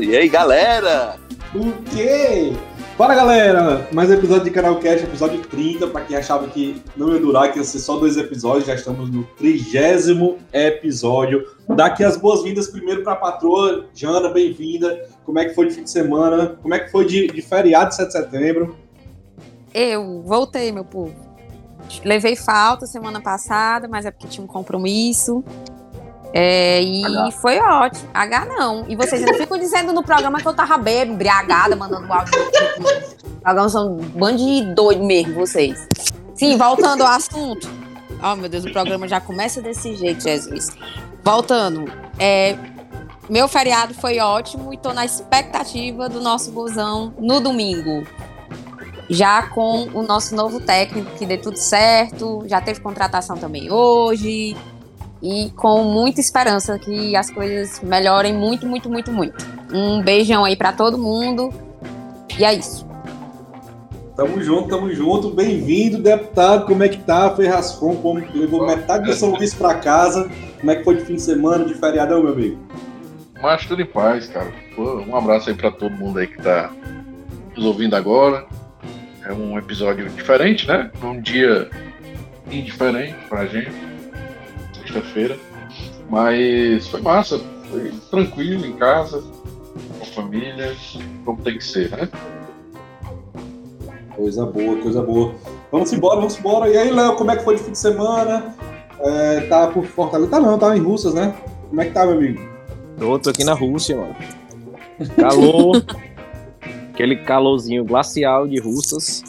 E aí, galera? O quê? Fala galera, mais um episódio de Canal Cast, episódio 30, para quem achava que não ia durar, que ia ser só dois episódios, já estamos no trigésimo episódio. Daqui as boas-vindas primeiro para a patroa, Jana, bem-vinda. Como é que foi de fim de semana? Como é que foi de, de feriado de 7 de setembro? Eu voltei, meu povo. Levei falta semana passada, mas é porque tinha um compromisso. É, e H. foi ótimo. H não. E vocês ainda ficam dizendo no programa que eu tava bêbada, embriagada, mandando áudio. Programa são um bando de doido mesmo, vocês. Sim, voltando ao assunto. Oh, meu Deus, o programa já começa desse jeito, Jesus. Voltando. É, meu feriado foi ótimo e tô na expectativa do nosso gozão no domingo. Já com o nosso novo técnico, que dê tudo certo. Já teve contratação também hoje e com muita esperança que as coisas melhorem muito, muito, muito, muito. Um beijão aí para todo mundo. E é isso. Tamo junto, tamo junto. Bem-vindo, deputado. Como é que tá? Foi rascão, como levou metade do São Luís para casa. Como é que foi de fim de semana, de feriadão, meu amigo? Mas tudo em paz, cara. Um abraço aí para todo mundo aí que tá nos ouvindo agora. É um episódio diferente, né? Um dia indiferente pra gente sexta-feira. Mas foi massa, foi tranquilo em casa, com a família, como tem que ser, né? Coisa boa, coisa boa. Vamos embora, vamos embora. E aí, Léo, como é que foi de fim de semana? É, tá por Fortaleza? Tá não, tá em Russas, né? Como é que tá, meu amigo? Tô, tô aqui na Rússia, mano. Calor. aquele calorzinho glacial de Russas.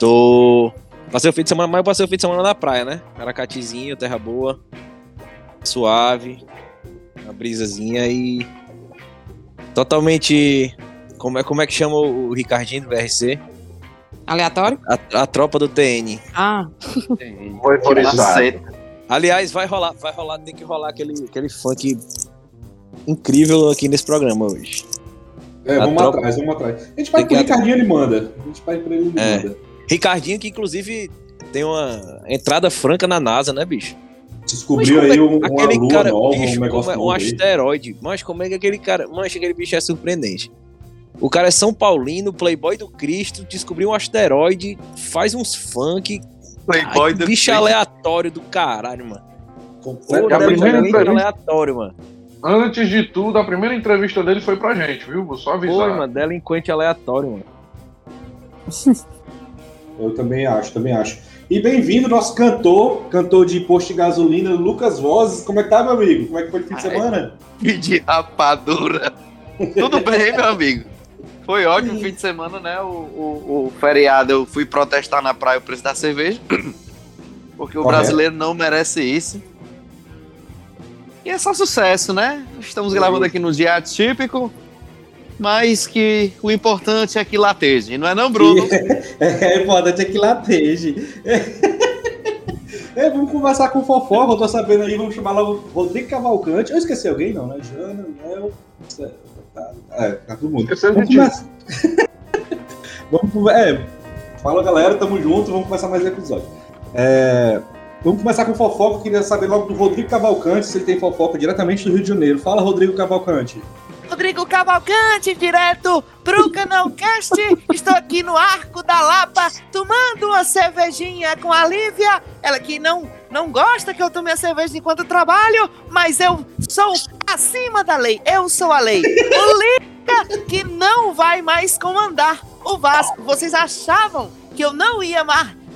Tô Passei o fim de semana, mas eu passei o fim de semana na praia, né? Aracatizinho, terra boa, suave, uma brisazinha e totalmente como é, como é que chama o Ricardinho do VRC? Aleatório? A, a tropa do TN. Ah. Foi por isso. Aliás, vai rolar, vai rolar, tem que rolar aquele, aquele funk incrível aqui nesse programa hoje. É, a vamos tropa... atrás, vamos atrás. A gente vai pro Ricardinho, ele manda. A gente vai pra ele, ele é. manda. Ricardinho, que inclusive tem uma entrada franca na NASA, né, bicho? Descobriu aí é, um, aquele uma cara, nova, bicho, um negócio é, um asteroide. Mas como é que aquele cara. Mas aquele bicho é surpreendente. O cara é São Paulino, playboy do Cristo, descobriu um asteroide, faz uns funk. Playboy Ai, do bicho Cristo. aleatório do caralho, mano. É a primeira entrevista... aleatório, mano. Antes de tudo, a primeira entrevista dele foi pra gente, viu? Vou só avisar. Foi, mano, delinquente aleatório, mano. Eu também acho, também acho. E bem-vindo nosso cantor, cantor de posto de gasolina, Lucas Vozes. Como é que tá, meu amigo? Como é que foi o fim de semana? De rapadura. Tudo bem, meu amigo? Foi ótimo o fim de semana, né? O, o, o, feriado eu fui protestar na praia o preço da cerveja. Porque o Correto. brasileiro não merece isso. E é só sucesso, né? Estamos gravando aqui no dia típico mas que o importante é que lateje, não é não, Bruno? é, o importante é que lateje. É, vamos conversar com o Fofoca, eu tô sabendo aí, vamos chamar logo Rodrigo Cavalcante. Eu esqueci alguém, não, né? Jana, Léo. Tá, é, tá todo mundo. Vamos começar. vamos, é, fala galera, tamo junto, vamos começar mais um episódio. É, vamos começar com o fofoca, eu queria saber logo do Rodrigo Cavalcante, se ele tem fofoca diretamente do Rio de Janeiro. Fala, Rodrigo Cavalcante. Rodrigo Cavalcante, direto pro Canalcast. Estou aqui no Arco da Lapa, tomando uma cervejinha com a Lívia. Ela que não, não gosta que eu tome a cerveja enquanto trabalho, mas eu sou acima da lei. Eu sou a lei. O Liga que não vai mais comandar o Vasco. Vocês achavam que eu não ia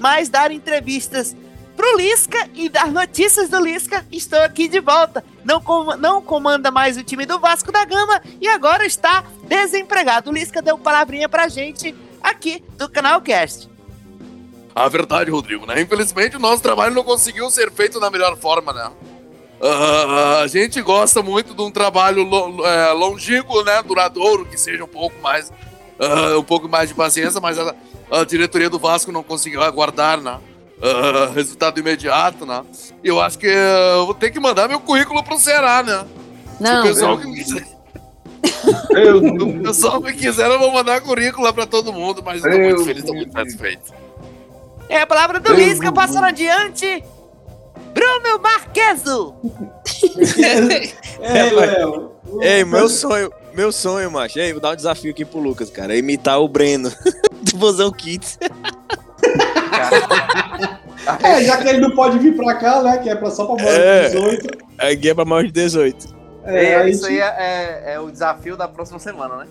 mais dar entrevistas pro Lisca e das notícias do Lisca, estou aqui de volta. Não, com, não comanda mais o time do Vasco da Gama e agora está desempregado. O Lisca deu palavrinha pra gente aqui do canal Cast. A verdade, Rodrigo, né? Infelizmente o nosso trabalho não conseguiu ser feito da melhor forma, né? Uh, a gente gosta muito de um trabalho lo, é, longínquo, né? Duradouro, que seja um pouco mais, uh, um pouco mais de paciência, mas a, a diretoria do Vasco não conseguiu aguardar, né? Uh, resultado imediato, né? Eu acho que eu vou ter que mandar meu currículo pro Ceará, né? Não. Se o pessoal que quiser. Eu, o pessoal que quiser, eu vou mandar currículo pra todo mundo, mas eu tô muito feliz, tô muito satisfeito. É a palavra do Lisca, passando adiante. Bruno Marqueso! Ei, Léo. Ei, meu sonho, meu sonho, macho. Ei, vou dar um desafio aqui pro Lucas, cara. É imitar o Breno do Bozão Kids. É, já que ele não pode vir pra cá, né? Que é pra, só pra maior É. de 18. A guia pra maior de 18. É, É, aí isso aí te- é, é- é o desafio da próxima semana, né?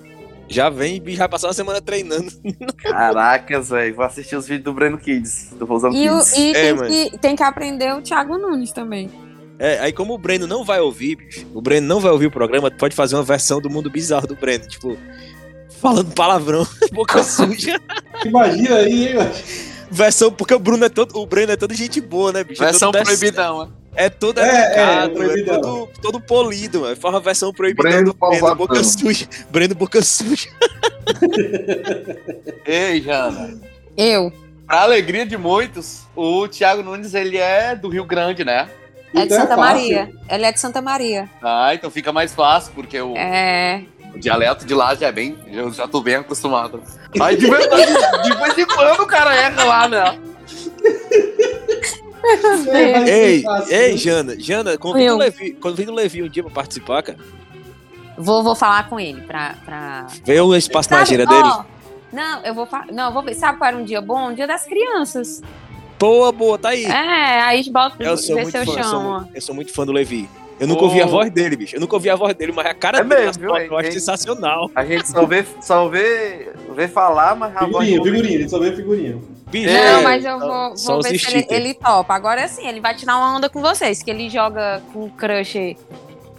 Já vem já passou uma semana treinando. Caracas, velho. Vou assistir os vídeos do Breno Kids, do Rosão E, o- Kids. e É, tem, que, tem que aprender o Thiago Nunes também. É, aí como o Breno não vai ouvir, bicho, o Breno não vai ouvir o programa, pode fazer uma versão do mundo bizarro do Breno, tipo, falando palavrão, boca suja. Imagina aí, hein, mano. Versão, porque o Bruno é todo, o Breno é todo gente boa, né, bicho? Versão é todo dec- proibidão, né? É todo É, é, educado, é, proibidão. todo, todo polido, mano. Fala a versão proibidão Breno do Breno, boca suja. Breno boca suja. Ei, Jana. Eu. Pra alegria de muitos, o Thiago Nunes, ele é do Rio Grande, né? É de Então Santa fácil. Maria. Ele é de Santa Maria. Ah, então fica mais fácil, porque o, É. o dialeto de lá já é bem. Eu já tô bem acostumado. Aí de verdade, de vez em quando o cara erra lá, né? É, Ei, ei? Jana, Jana, convida o Levi, convida o Levi um dia pra participar, cara. Vou, vou falar com ele pra. pra... Vê o espaço na Sabe, gira ó, dele. Não, eu vou Não, eu vou ver. Sabe qual era um dia bom? Um dia das crianças. Boa, boa, tá aí. É, aí bota Eu ver se eu fã, eu sou eu sou muito fã do Levi. Eu nunca ouvi a voz dele, bicho. Eu nunca ouvi a voz dele, mas a cara É dele mesmo, nas viu, fotos eu acho hein? sensacional. A gente só vê, só vê, vê falar, mas a voz Figurinha, não- figurinha, ele só vê figurinha. Bicho, É, Não, mas eu vou, vou ver se ele, ele topa. Agora é assim, ele vai tirar uma onda com vocês, que ele joga com o crush.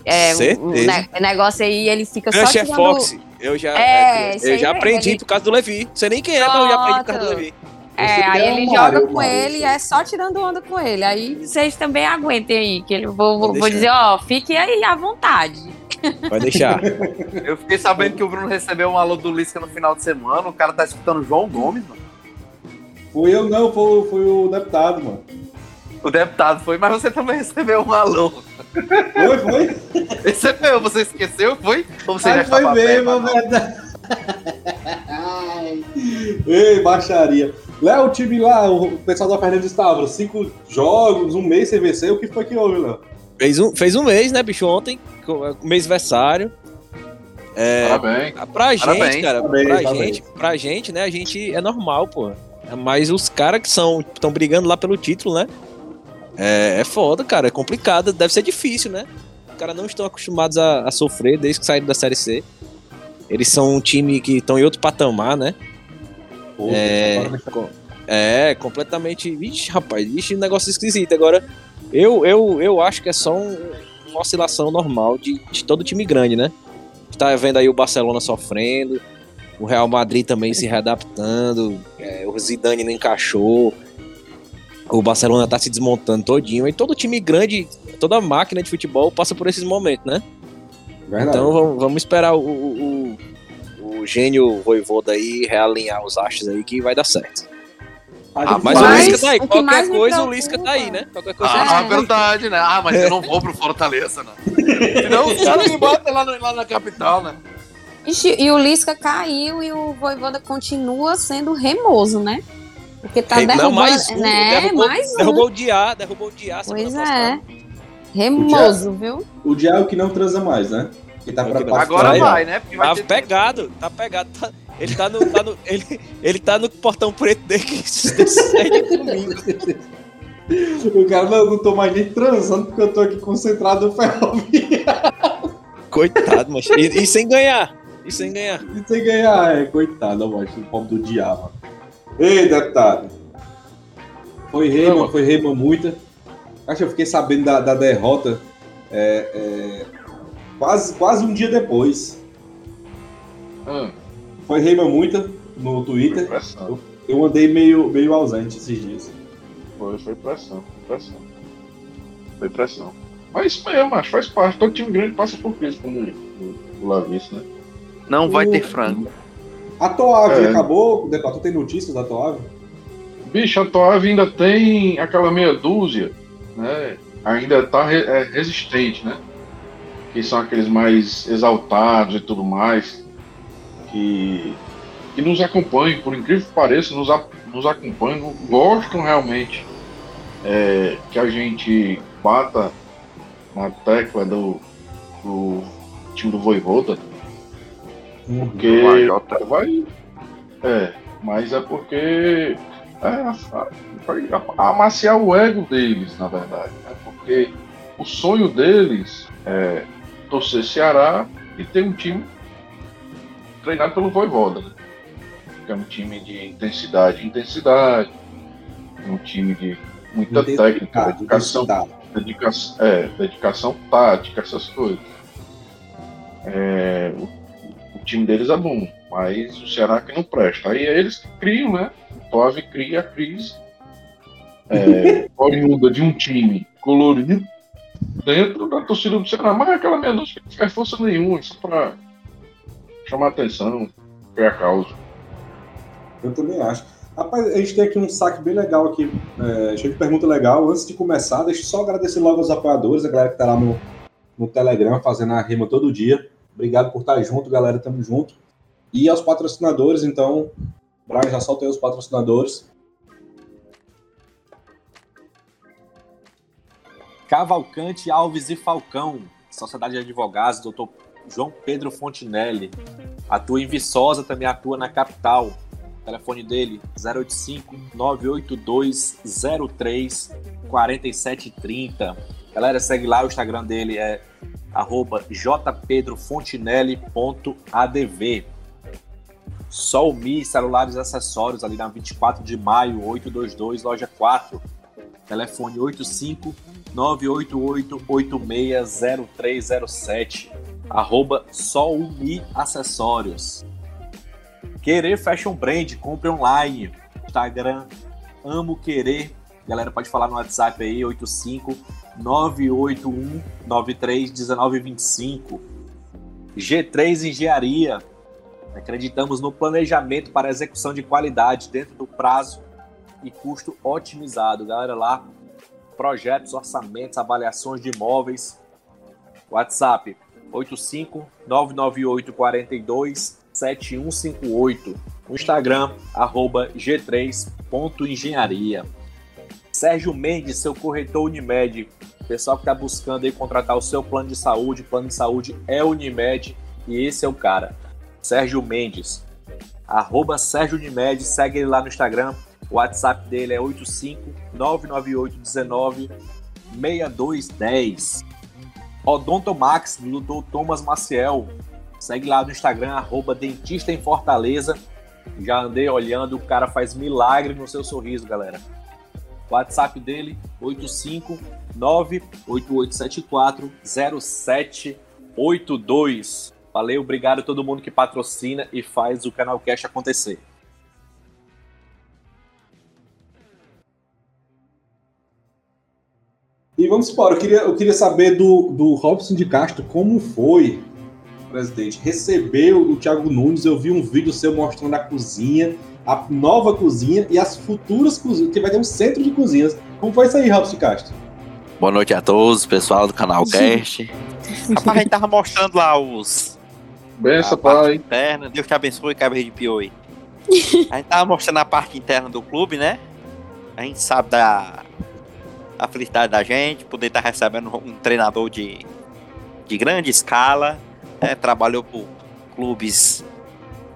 É, um- ne- negócio aí, ele fica Crush só é tirando... Fox. Eu já, É, é, eu já aprendi ele- por causa do Levi. Não sei nem quem é, mas eu já aprendi por causa do Pronto. Levi. É, aí ele o joga Mario, com Mario. ele e é só tirando onda com ele. Aí vocês também aguentem aí, que ele vou, vou, vou dizer, ó, fique aí à vontade. Vai deixar. Eu fiquei sabendo que o Bruno recebeu um alô do Lisca no final de semana. O cara tá escutando João Gomes, mano. Foi eu não, foi, foi o deputado, mano. O deputado foi, mas você também recebeu um alô. Foi, foi? Recebeu, você esqueceu? Foi? Ou você Ai, já foi mesmo, verdade. Ei, baixaria. Léo, o time lá, o pessoal da Fernando Stavros, cinco jogos, um mês sem vencer, o que foi que houve, Léo? Fez um, fez um mês, né, bicho, ontem. Mês versário. É, Parabéns. pra gente, Parabéns, cara, parabéns, pra parabéns. gente, pra gente, né, a gente é normal, pô. Mas os caras que são estão brigando lá pelo título, né? É, é foda, cara, é complicado, deve ser difícil, né? Os caras não estão acostumados a, a sofrer desde que saíram da Série C. Eles são um time que estão em outro patamar, né? Pô, É, é completamente. Vixe, rapaz, vixe, um negócio esquisito. Agora, eu, eu, eu acho que é só um- uma oscilação normal de, de todo time grande, né? Tá vendo aí o Barcelona sofrendo, o Real Madrid também se readaptando, é, o Zidane não encaixou, o Barcelona tá se desmontando todinho, e todo time grande, toda máquina de futebol passa por esses momentos, né? Verdade. Então vamos, vamos esperar o, o, o, o gênio Voivoda aí realinhar os astros aí que vai dar certo. Ah, mas o Lisca tá aí. o que Qualquer coisa, o Lisca tá aí, né? Qualquer coisa. Ah, É. verdade, né? Ah, mas eu não vou pro Fortaleza, né? Senão os caras me botam lá, no- lá na capital, né? Ixi, E o Lisca caiu e o Voivoda continua sendo remoso, né? Porque tá Ei, derrubando, não, mais um, né? derrubou, mais um. derrubou o Diá, derrubou o Diá Pois passada. é. Remoso, viu? O Diabo que não transa mais, né? Que tá É pra não. Agora Vai, vai, né? Porque vai Tá ter- pegado, tá pegado. tá- ele tá no. Tá no ele, ele tá no portão preto dele que segue domingo. O cara, não, não tô mais nem transando porque eu tô aqui concentrado no ferrovia. Coitado, mas. E, e sem ganhar. E sem ganhar. E sem ganhar, é, coitado, ó, o pobre do diabo. Ei, deputado. Foi Reima, Não, foi Reima muita. Acho que eu fiquei sabendo da, da derrota é, é, quase, quase um dia depois. Ah, Foi Reima muita no Twitter. pressão. Eu andei meio, meio ausente esses dias. Foi, foi pressão, foi pressão. Foi pressão. Mas isso mesmo, acho, faz parte. Todo time grande passa por isso quando o- o Lavice, né? Não vai ter frango. A Toave É. acabou, deputado, tem notícias da Toave? Bicho, a Toave ainda tem aquela meia dúzia, né? Ainda tá re- é, resistente, né? Que são aqueles mais exaltados e tudo mais. Que, que nos acompanham, por incrível que pareça, nos, a- nos acompanham, gostam realmente é, que a gente bata na tecla do, do time do Voivoda, porque vai. É, mas é porque é, vai amaciar o ego deles, na verdade. Né? Porque o sonho deles é torcer Ceará e ter um time treinado pelo Voivoda. Né? Que é um time de intensidade, intensidade, um time de muita técnica, dedicação, dedicação, é, dedicação tática, essas coisas. É, o, o, time deles é bom, mas o Ceará que não presta. Aí é eles que criam, né? O Tove cria a crise é, oriunda de um time colorido dentro da torcida do Ceará. Mas aquela meia não faz força nenhuma, isso para chamar atenção, é a causa. Eu também acho. Rapaz, a gente tem aqui um saque bem legal aqui, é, cheio de pergunta legal. Antes de começar, deixa eu só agradecer logo aos apoiadores, a galera que tá lá no, no Telegram fazendo a rima todo dia. Obrigado por estar junto, galera, tamo junto. E aos patrocinadores, então, Brian, já soltei os patrocinadores. Cavalcante Alves e Falcão, Sociedade de Advogados, doutor João Pedro Fontinelli. Atua em Viçosa, também atua na capital. O telefone dele 085 982 03 4730. Galera, segue lá, o Instagram dele é arroba jpedrofontinelli.adv. Solmi Celulares e Acessórios, ali na 24 de maio, 822, loja 4. Telefone 85 988-860307. Arroba Solmi Acessórios. Querer Fashion Brand, compre online. Instagram, amo querer. Galera, pode falar no WhatsApp aí, 85 981 93 1925. G3 Engenharia. Acreditamos no planejamento para execução de qualidade dentro do prazo e custo otimizado. Galera, lá projetos, orçamentos, avaliações de imóveis. WhatsApp 85 998 42 7158. Instagram arroba g3.engenharia. Sérgio Mendes, seu corretor Unimed. Pessoal que está buscando aí contratar o seu plano de saúde, plano de saúde é Unimed e esse é o cara. Sérgio Mendes. Arroba Sérgio Unimed, segue ele lá no Instagram o WhatsApp dele é 85998196210. Odontomax, do Dr. Thomas Maciel. Segue lá no Instagram, arroba Dentista em Fortaleza. Já andei olhando, o cara faz milagre no seu sorriso, galera. WhatsApp dele, 859-8874-0782. Valeu, obrigado a todo mundo que patrocina e faz o Canal Cash acontecer. E vamos embora. Eu queria, eu queria saber do, do Robson de Castro como foi, presidente, receber o Thiago Nunes. Eu vi um vídeo seu mostrando a cozinha, a nova cozinha e as futuras cozinhas, que vai ter um centro de cozinhas. Como foi isso aí, Robson de Castro? Boa noite a todos, pessoal do canal Cast. Rapaz, a gente tava mostrando lá os. Benção, pai. Interna. Deus te abençoe, cabeça de pioi. A gente tava mostrando a parte interna do clube, né? A gente sabe da a felicidade da gente, poder estar tá recebendo um treinador de, de grande escala, né? trabalhou por clubes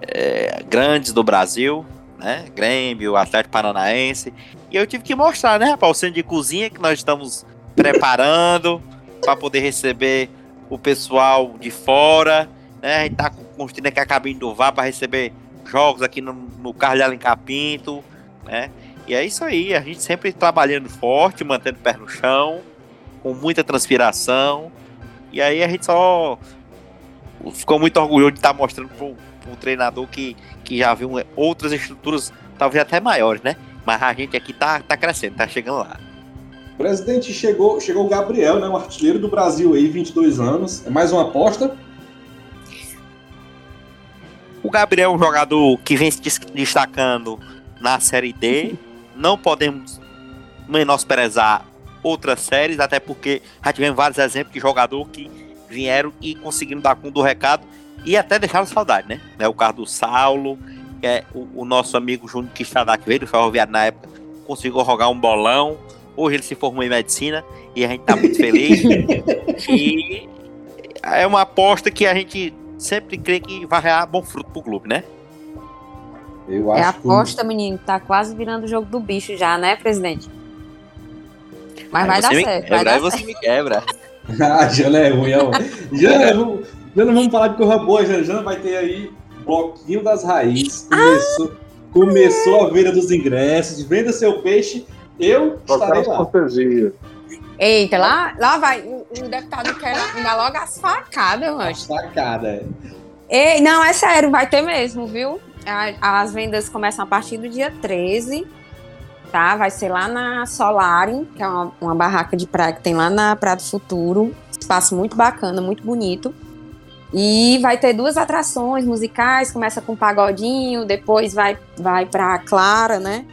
é, grandes do Brasil, né? Grêmio, Atlético Paranaense. E eu tive que mostrar, né, para o centro de cozinha que nós estamos preparando para poder receber o pessoal de fora, né? A gente tá construindo aqui a cabine do VAR para receber jogos aqui no, no Carlos Alencar Pinto, né? E é isso aí, a gente sempre trabalhando forte, mantendo o pé no chão, com muita transpiração. E aí a gente só ficou muito orgulhoso de estar mostrando para o treinador que, que já viu outras estruturas, talvez até maiores, né? Mas a gente aqui tá, tá crescendo, tá chegando lá. Presidente, chegou, chegou o Gabriel, né? O artilheiro do Brasil aí, 22 anos. É mais uma aposta? O Gabriel é um jogador que vem se destacando na Série D não podemos menosprezar outras séries, até porque já tivemos vários exemplos de jogador que vieram e conseguiram dar conta do recado e até deixaram saudade, né? É o caso do Saulo, que é o, o nosso amigo Júnior que veio do Ferroviário na época, conseguiu rogar um bolão, Hoje ele se formou em medicina e a gente tá muito feliz. e é uma aposta que a gente sempre crê que vai dar bom fruto pro clube, né? Eu É acho que aposta, menino. Tá quase virando o jogo do bicho já, né, presidente? Mas vai dar certo. quebra, Vai dar certo. você me quebra. A Jana é ruim, ó. Jana, vamos, Jana, vamos falar de coisa boa. Jana, Jana vai ter aí Bloquinho das Raízes. Começou, começou a venda dos ingressos. Venda seu peixe. Eu estarei lá. cortesia. Eita, lá, lá vai. O, o deputado quer dar logo as facadas, eu acho. Sacada. Ei, não, é sério, vai ter mesmo, viu? A- As vendas começam a partir do dia 13, tá? Vai ser lá na Solarium, que é uma, uma barraca de praia que tem lá na Praia do Futuro. Espaço muito bacana, muito bonito. E vai ter duas atrações musicais, começa com pagodinho, depois vai, vai pra Clara, né?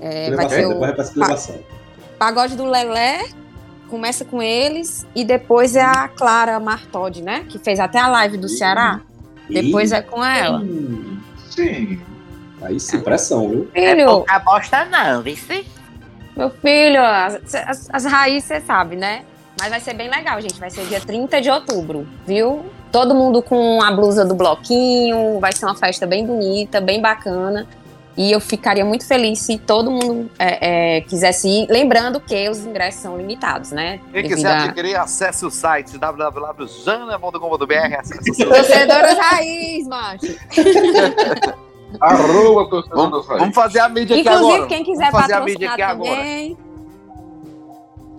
É, vai ter o pagode do Lelé, começa com eles, e depois é a Clara Martodi, né? Que fez até a live do Ceará. Depois é com ela. Sim. Aí sim, pressão, viu? Filho, A bosta não, vice. meu filho, as, as- as raízes você sabe, né? Mas vai ser bem legal, gente. Vai ser dia 30 de outubro, viu? Todo mundo com a blusa do bloquinho. Vai ser uma festa bem bonita, bem bacana. E eu ficaria muito feliz se todo mundo é, é, quisesse ir. Lembrando que os ingressos são limitados, né? Quem Devido quiser a- adquirir, acesse o site www.jana.com.br. acesse o seu- Torcedoras raiz, macho. Arroba torcedor das Vamos, fazer a mídia aqui Inclusive, agora. quem quiser Vamos fazer a mídia patrocinar aqui agora. também.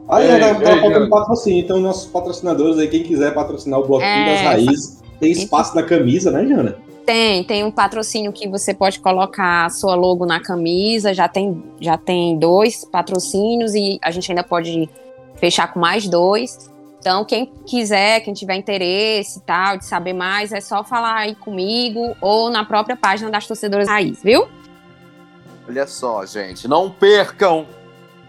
Aí, Ei, tá, ei, tá faltando Jana. patrocínio. Então, nossos patrocinadores aí, quem quiser patrocinar o Bloquinho É, das Raízes, tem espaço na camisa, né, Jana? Tem, tem um patrocínio que você pode colocar a sua logo na camisa, já tem, já tem dois patrocínios e a gente ainda pode fechar com mais dois. Então, quem quiser, quem tiver interesse e tal, de saber mais, é só falar aí comigo ou na própria página das Torcedoras Raiz, viu? Olha só, gente, não percam.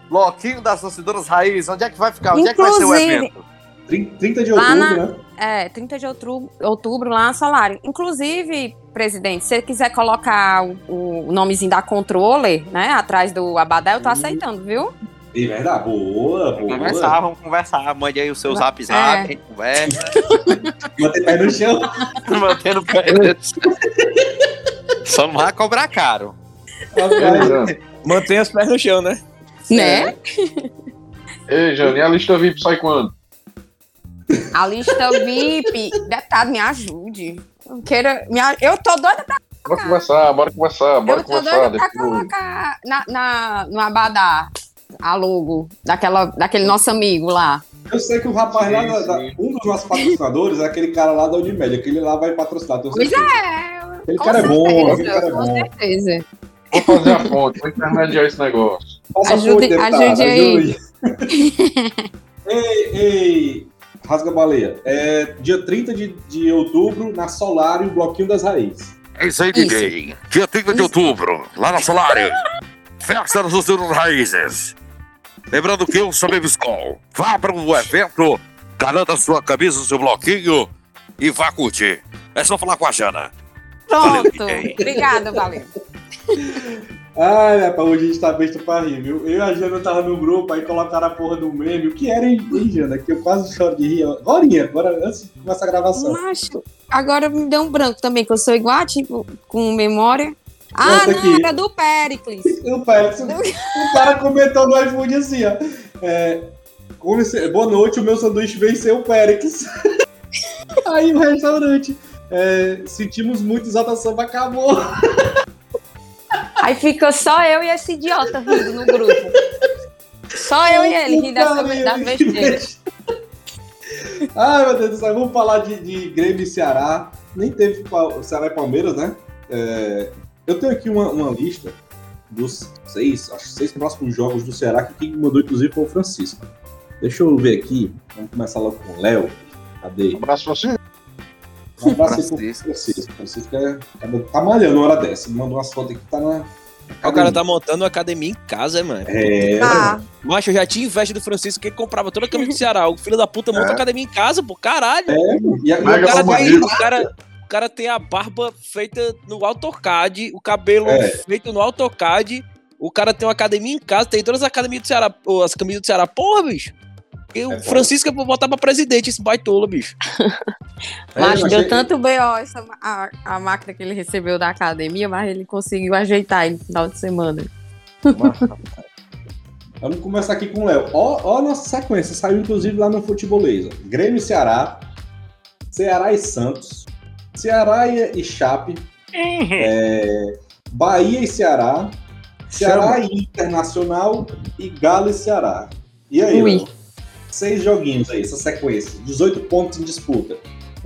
Bloquinho das torcedoras raiz. Onde é que vai ficar? Onde é que vai ser o Inclusive- evento? 30 de outubro, na- né? É, 30 de outubro, outubro lá na Solário. Inclusive, presidente, se você quiser colocar o, o nomezinho da controller, né, atrás do Abadá, eu tô Uhum. aceitando, viu? É verdade. Boa, Vamos boa. conversar, vamos conversar. Mande aí o seu zap zap, É. conversa. Manter pé no chão. Mantendo o pé. Só não vai cobrar caro. Ei, Rapaz, Jana. Mantém os pés no chão, né? Né? Ei, Jana, e a lista VIP sai quando? A lista VIP, deputado, me ajude. Eu, queira, me eu tô doida pra, Bora conversar, bora conversar, bora eu tô doida pra colocar na, na, no Abadá a logo daquela, daquele nosso amigo lá. eu sei que o rapaz lá, Sim, da- sim. um dos nossos patrocinadores é aquele cara lá da Unimed. Aquele lá vai patrocinar. Pois certeza. é, Aquele com cara é bom, certeza, aquele cara é com bom. certeza. Vou fazer a fonte, vou intermediar esse negócio. Faça Ajude- fonte, deputado, ajude aí. ajude. ei, ei, Rasga Baleia. É dia 30 de, de outubro, na Solário, Bloquinho das Raízes. É isso aí, Isso. DJ. Dia 30 de Isso. outubro, lá na Solário. Festa dos Torcedores Raízes. Lembrando que eu sou Bebiscol. Vá para o evento, garanta sua camisa, seu bloquinho e vá curtir. É só falar com a Jana. Valeu, Pronto. DJ. Obrigada, valeu. Ai, rapaz, hoje a gente tá besta pra rir, viu? Eu e a Jana tava no grupo, aí colocaram a porra do meme. O que era, hein, Jana? Que eu quase choro de rir. Agora, agora antes de começar a gravação. Macho, agora me deu um branco também, que eu sou igual, tipo, com memória. Ah, Essa não, era do Pericles. O, Pérez, o cara comentou no iFood assim, ó. É, boa noite, o meu sanduíche venceu o Périx. Aí o restaurante. é, sentimos muito, Exalta Samba acabou. Aí fica só eu e esse idiota rindo no grupo. Só eu e ele rindo dessa, da besteira. besteira. Ai, meu Deus do céu, vamos falar de, de Grêmio e Ceará. Nem teve Ceará e Palmeiras, né? É, eu tenho aqui uma, uma lista dos seis, acho que seis próximos jogos do Ceará, que quem mandou, inclusive, foi o Francisco. Deixa eu ver aqui. Vamos começar logo com o Léo. Cadê? Um abraço pra você. Um abraço Francisco. Francisco. Francisco é, tá malhando hora dessa. Ele mandou umas fotos aqui que tá na. O cara tá montando uma academia em casa, mano. É, Ah, Macho, eu já tinha inveja do Francisco, que ele comprava toda a camisa do Ceará. O filho da puta monta É. academia em casa, pô, caralho. e, a- O cara, tem, bandido. o, cara, o cara tem a barba feita no AutoCAD, o cabelo É. feito no AutoCAD O cara tem uma academia em casa, tem todas as academias do Ceará, as camisas do Ceará. Porra, bicho. Porque o Francisco é pra botar pra presidente esse baitola, bicho. É, Mas deu tanto BO essa, a, a máquina que ele recebeu da academia, mas ele conseguiu ajeitar aí no final de semana. Vamos começar aqui com o Léo. Ó, ó a nossa sequência, saiu inclusive lá no Futeboleza. Grêmio e Ceará, Ceará e Santos, Ceará e, e Chape, é, Bahia e Ceará, Ceará e Internacional e Galo e Ceará. E aí, Ui. Léo? Seis joguinhos aí, essa sequência. 18 pontos em disputa.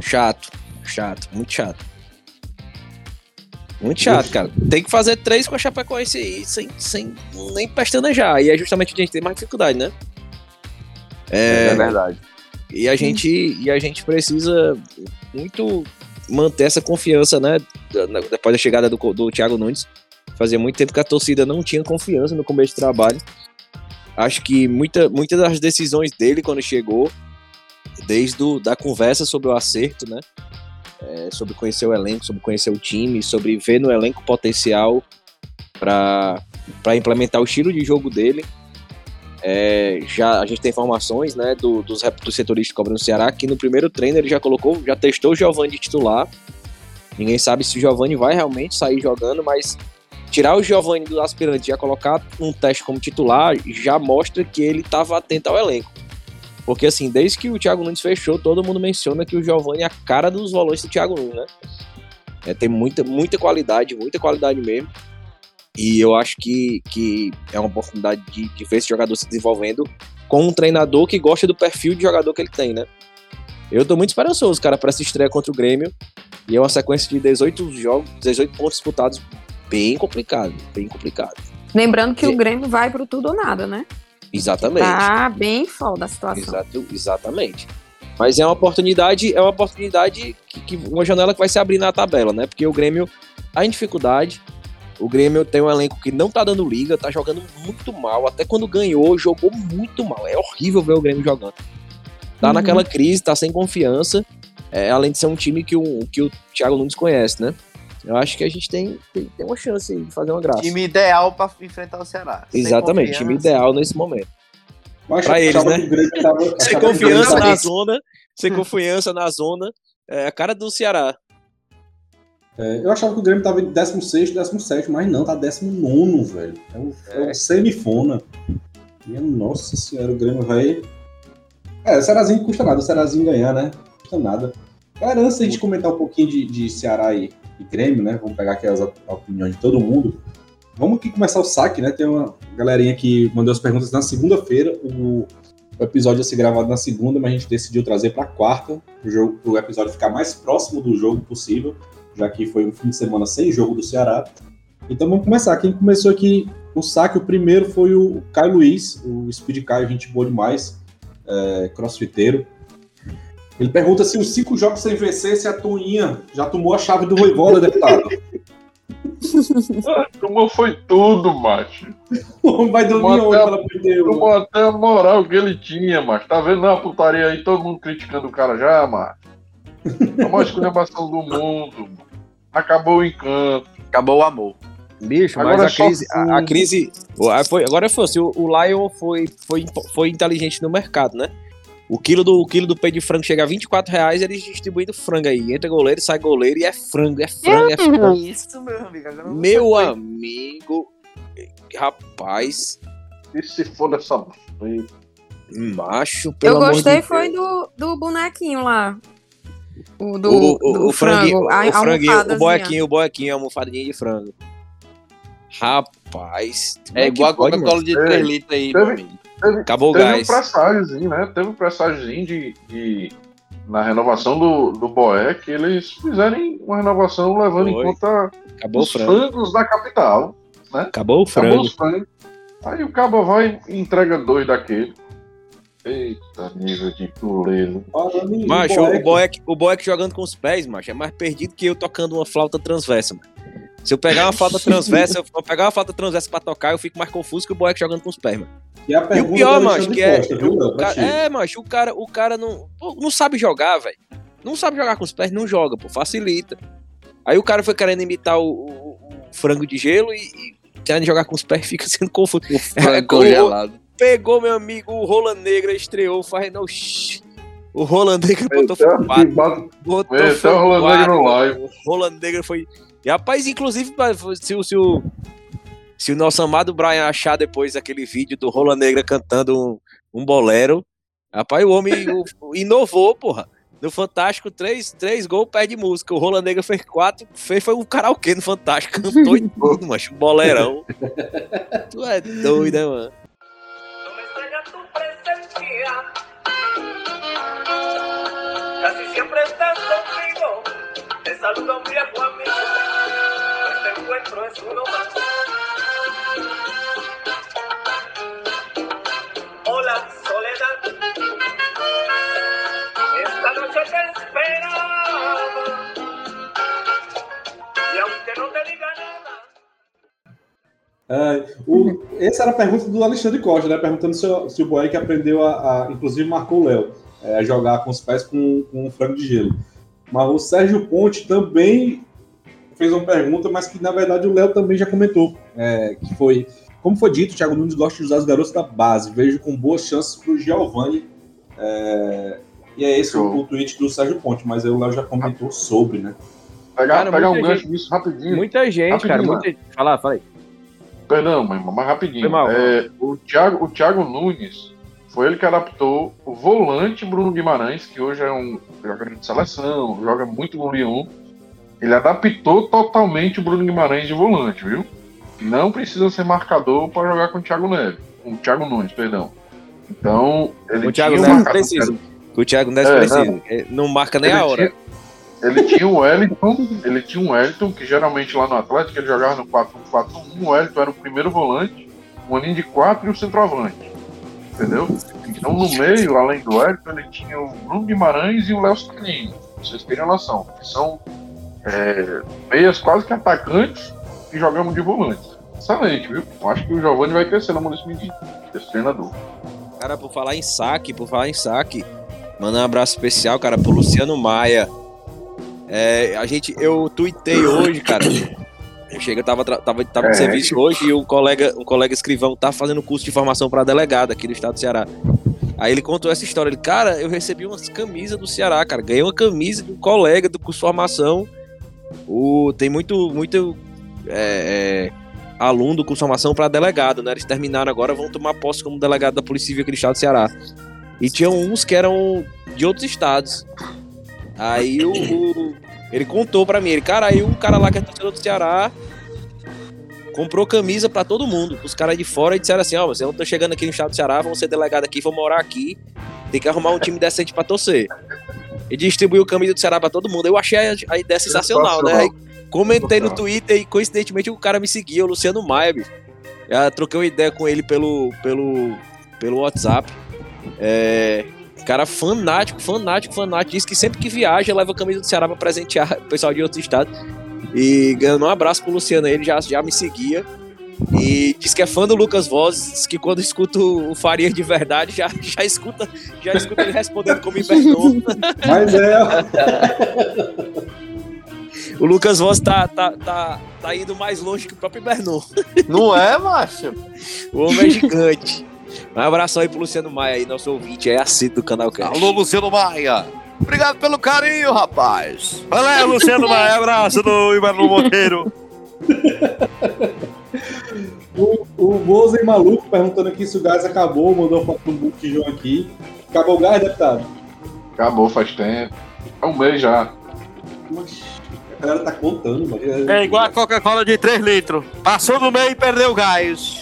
Chato, chato, muito chato. Muito chato, cara. Tem que fazer três com a Chapecoense aí, sem, sem nem pestanejar. E é justamente onde a gente tem mais dificuldade, né? É, É, verdade. e, a gente, e a gente precisa muito manter essa confiança, né? Depois da chegada do, do Thiago Nunes. Fazia muito tempo que a torcida não tinha confiança no começo do trabalho. Acho que muita, muitas das decisões dele quando chegou, desde o, da conversa sobre o acerto, né? É, sobre conhecer o elenco, sobre conhecer o time, sobre ver no elenco potencial para implementar o estilo de jogo dele. É, já a gente tem informações né, do- dos, dos setoristas cobram no Ceará que no primeiro treino ele já colocou, já testou o Giovanni de titular. Ninguém sabe se o Giovanni vai realmente sair jogando, mas tirar o Giovanni do aspirante e já colocar um teste como titular já mostra que ele estava atento ao elenco. Porque assim, desde que o Thiago Nunes fechou, todo mundo menciona que o Giovanni é a cara dos volantes do Thiago Nunes, né? É, tem muita, muita qualidade, muita qualidade mesmo. E eu acho que, que é uma oportunidade de, de ver esse jogador se desenvolvendo com um treinador que gosta do perfil de jogador que ele tem, né? Eu tô muito esperançoso, cara, para essa estreia contra o Grêmio. E é uma sequência de 18 jogos, 18 pontos disputados, bem complicado, bem complicado. Lembrando que E- o Grêmio vai pro tudo ou nada, né? Exatamente. Tá bem foda a situação. Exato, exatamente. Mas é uma oportunidade, é uma oportunidade que, que- uma janela que vai se abrir na tabela, né? Porque o Grêmio tá em dificuldade. O Grêmio tem um elenco que não tá dando liga, tá jogando muito mal. Até quando ganhou, jogou muito mal. É horrível ver o Grêmio jogando. Tá Uhum. naquela crise, tá sem confiança. é, além de ser um time que o, que o Thiago Nunes conhece, né? Eu acho que a gente tem, tem, tem uma chance de fazer uma graça. Time ideal pra enfrentar o Ceará. Exatamente, time ideal nesse momento. Pra eles, né? que o Grêmio tava- Sem confiança na zona, sem confiança na zona, é a cara do Ceará. É, eu achava que o Grêmio tava em 16, 17, mas não, tá 19, velho. É o, é o semifona. Minha nossa senhora, o Grêmio vai. É, o Cearazinho custa nada, o Cearazinho ganhar, né? Custa nada. Galera, antes gente comentar um pouquinho de, de Ceará e, e Grêmio, né? Vamos pegar aqui as op- opiniões de todo mundo. Vamos aqui começar o saque, né? Tem uma galerinha que mandou as perguntas na segunda-feira. O, episódio ia ser gravado na segunda, mas a gente decidiu trazer para quarta, jogo, o episódio ficar mais próximo do jogo possível já que foi um fim de semana sem jogo do Ceará. Então vamos começar. Quem começou aqui o saque, o primeiro foi o Caio Luiz, o Speed Caio, gente boa demais, é, crossfiteiro. Ele pergunta se os cinco jogos sem vencer, se a Toninha já tomou a chave do Voivoda, deputado. Ah, Tomou foi tudo, macho. Vai dormir onde, pelo amor de Deus? Tomou até a moral que ele tinha, macho. Tá vendo a putaria aí, todo mundo criticando o cara já, macho. A maior esculhambação do mundo. Acabou o encanto. Acabou o amor. Bicho, Agora mas é a só crise, a, a crise foi, agora foi assim, o, o Lion foi, foi, foi inteligente no mercado, né? O quilo do, o quilo do peito de frango chega a 24 reais, eles distribuindo frango aí. Entra goleiro, sai goleiro e é frango, é frango, é frango. Isso, meu amigo. Meu amigo, rapaz, E se for dessa. macho, pelo Eu amor gostei de foi do, do bonequinho lá. O do, o, o, do o frango. o franguinho, o boequinho, o boequinho, a almofadinha de frango. Rapaz. É que igual a Coca-Cola de Ei, 3 litros aí, teve- amigo. Acabou o Teve um gás. presságiozinho, né? Teve um presságiozinho de, de. Na renovação do, do Boé, que eles fizerem uma renovação levando Foi. em conta Acabou os frango. frangos da capital. Acabou o Acabou frango. os frangos. Aí o cabo vai e entrega dois daquele. Eita, nível de puleiro. Macho, Boeck, o Boeck, o Boeck jogando com os pés, macho, é mais perdido que eu tocando uma flauta transversa, mano. Se eu pegar uma flauta transversa, eu eu pegar uma flauta transversa pra tocar, eu fico mais confuso que o Boeck jogando com os pés, mano. E, a E o pior, macho, Alexandre que é. Costa, viu, o cara, é, macho, o cara, o cara não, pô, não sabe jogar, velho. Não sabe jogar com os pés, não joga, pô, facilita. Aí o cara foi querendo imitar o, o- o frango de gelo e, e de jogar com os pés fica sendo confuso. Frango É, congelado. Pegou, meu amigo, o Roland Negra estreou, fazendo o. O Roland Negra botou bate- Botou o Roland Negra no mano. live. O Roland Negra foi. E rapaz, inclusive, se, o- se, o, se o nosso amado Brian achar depois aquele vídeo do Roland Negra cantando um, um bolero, rapaz, o homem o- inovou, porra. No Fantástico, três, três gols perde música. O Roland Negra fez quatro, fez foi um karaokê no Fantástico, cantou e tudo, macho. Um bolerão. tu é doido, né, mano? Casi siempre estás conmigo. Te un viejo soledad. Esta te aunque no te diga nada. É, o- essa era a pergunta do Alexandre Costa, né? Perguntando se, o- se o Boeck aprendeu a, a- Inclusive marcou o Léo é, a jogar com os pés com, com um frango de gelo. Mas o Sérgio Ponte também fez uma pergunta, mas que na verdade o Léo também já comentou. é, que foi. Como foi dito, o Thiago Nunes gosta de usar os garotos da base. Vejo com boas chances para o Giovanni. é, e é esse o, Show. o tweet do Sérgio Ponte, mas aí o Léo já comentou sobre, né? Pegar, Cara, pegar um muita gancho nisso rapidinho. Muita gente, Rapidinho, cara. Muita... Fala, fala aí. Perdão, mas, mas rapidinho. Mal. É, o, Thiago, o Thiago Nunes foi ele que adaptou o volante Bruno Guimarães, que hoje é um jogador de seleção, joga muito no Lyon. Ele adaptou totalmente o Bruno Guimarães de volante, viu? Não precisa ser marcador para jogar com o Thiago Neves. Com o Thiago Nunes, perdão. Então, ele O Thiago tinha um Neves precisa. O Thiago Neves É, precisa. Ele Não marca nem a hora. Tinha, ele tinha o Wellington, ele tinha um Wellington, que geralmente lá no Atlético ele jogava no 4-1-4-1. O Wellington era o primeiro volante, uma linha de 4 e o centroavante. Entendeu? Então no meio, além do Wellington, ele tinha o Bruno Guimarães e o Léo Saccini. pra Vocês terem noção. Que são é, meias quase que atacantes que jogamos de volante. Excelente, viu? Eu acho que o Giovanni vai crescer na mão desse menino, desse treinador. Cara, por falar em saque, por falar em saque, manda um abraço especial, cara, pro Luciano Maia. É, a gente, eu tuitei hoje, cara. Eu cheguei, eu tava, tava, tava de É. serviço hoje e um colega, um colega escrivão tá fazendo curso de formação para delegado aqui do estado do Ceará. Aí ele contou essa história. Ele, cara, eu recebi umas camisas do Ceará, cara. Ganhei uma camisa de um colega do curso de formação. O, tem muito, muito é, é, aluno de formação para delegado, né? Eles terminaram agora, vão tomar posse como delegado da Polícia Civil aqui do estado do Ceará. E tinham uns que eram de outros estados. Aí o, o- ele contou pra mim, ele, cara, aí um cara lá que é torcedor do Ceará comprou camisa pra todo mundo, os caras de fora disseram assim, ó, vocês não estão chegando aqui no estado do Ceará, vão ser delegado aqui, vão morar aqui, tem que arrumar um time decente pra torcer. E distribuiu camisa do Ceará pra todo mundo. Eu achei a, a ideia sensacional, né? Aí comentei no Twitter e coincidentemente o cara me seguia, o Luciano Maia, bicho. Já troquei uma ideia com ele pelo, pelo, pelo WhatsApp. É, cara fanático, fanático, fanático. Diz que sempre que viaja leva a camisa do Ceará pra presentear o pessoal de outros estados. E ganhando um abraço pro Luciano, ele já, já me seguia. E diz que é fã do Lucas Voz, diz que quando escuta o Faria de verdade, já, já, escuta, já escuta ele respondendo como invernou. Mas é. O Lucas Voz tá, tá, tá, tá indo mais longe que o próprio Bernou. Não é, macho? O homem é gigante. Um abraço aí pro Luciano Maia aí, nosso ouvinte, é assíduo do canal Cast. Alô, Luciano Maia. Obrigado pelo carinho, rapaz. Valeu, Luciano Maia. Abraço do Iberno Monteiro. O, o Bozen maluco perguntando aqui se o gás acabou, mandou foto do botijão aqui. Acabou o gás, deputado? Acabou faz tempo. É um mês já. A galera tá contando, mano. É igual a Coca-Cola de 3 litros. Passou no meio e perdeu o gás.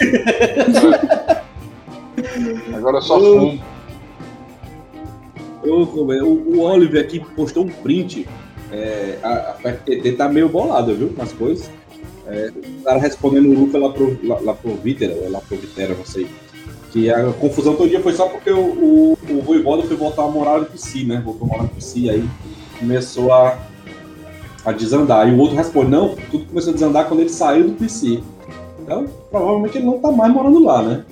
Agora é só Ô. fumo. É, O, o Oliver aqui postou um print. É, a, a PFTT tá meio bolada, viu? Com as coisas. É, o cara respondendo o Luca lá pro, lá, lá pro Vitera, ou lá pro Vitera, não sei. Que a confusão todo dia foi só porque o, o, o Voivoda foi voltar a morar no PC, né? Voltou a morar no PC, aí começou a, a desandar. E o outro responde, não, tudo começou a desandar quando ele saiu do PC. Então, provavelmente ele não tá mais morando lá, né?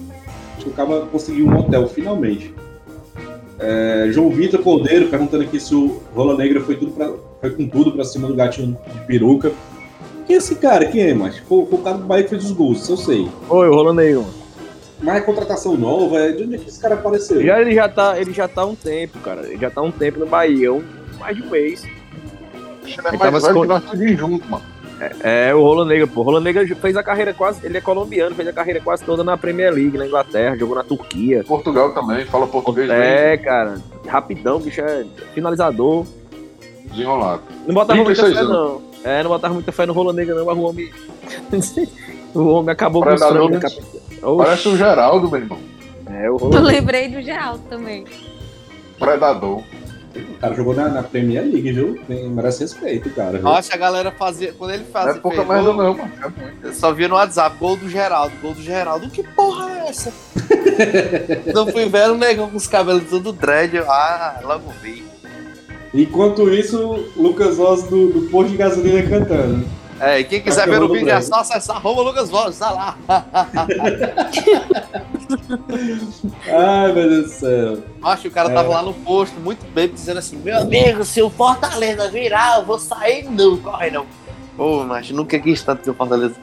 Acho que o cara um hotel, finalmente. É, João Vitor Cordeiro perguntando aqui se o Rola Negra foi, tudo pra, foi com tudo pra cima do gatinho de peruca. Quem é esse cara? Quem é, macho? Foi, foi o cara do Bahia que fez os gols, isso eu sei. Oi, o Rola Negro, mano. Mas é contratação nova, é... de onde é que esse cara apareceu? Já, ele, já tá, ele já tá um tempo, cara. Ele já tá um tempo no Bahia, um, mais de um mês. Ele é mais tava velho que nós junto, mano. É, o Rola Negra, pô. O Rola Negra fez a carreira quase. Ele é colombiano, fez a carreira quase toda na Premier League, na Inglaterra, jogou na Turquia. Portugal também, fala português bem É, cara. Rapidão, bicho é finalizador. desenrolado. Não botava muita 36 fé, anos. não. É, não botava muita fé no Rola Negra, não, mas o homem. o homem acabou com o cap- Parece o Geraldo, meu irmão. É, o Eu lembrei do Geraldo também. Predador. O cara jogou na, na Premier League, viu? Tem, merece respeito, cara. viu? Nossa, a galera fazia. Quando ele Não fazia. é pouca merda, gol, não, mano. É muito. Eu só via no WhatsApp, gol do Geraldo, gol do Geraldo. Que porra é essa? eu fui ver o negão com os cabelos tudo dread, ah, logo vi. Enquanto isso, Lucas Oz do, do Posto de Gasolina cantando. É, e quem quiser Acabou ver o no vídeo é só acessar arroba Lucas Voz, tá lá. Ai, meu Deus do céu. Acho que o cara É. tava lá no posto, muito bem, dizendo assim: Meu amigo, se o Fortaleza virar, eu vou sair, não, corre não. Ô, mas nunca quis tanto seu Fortaleza.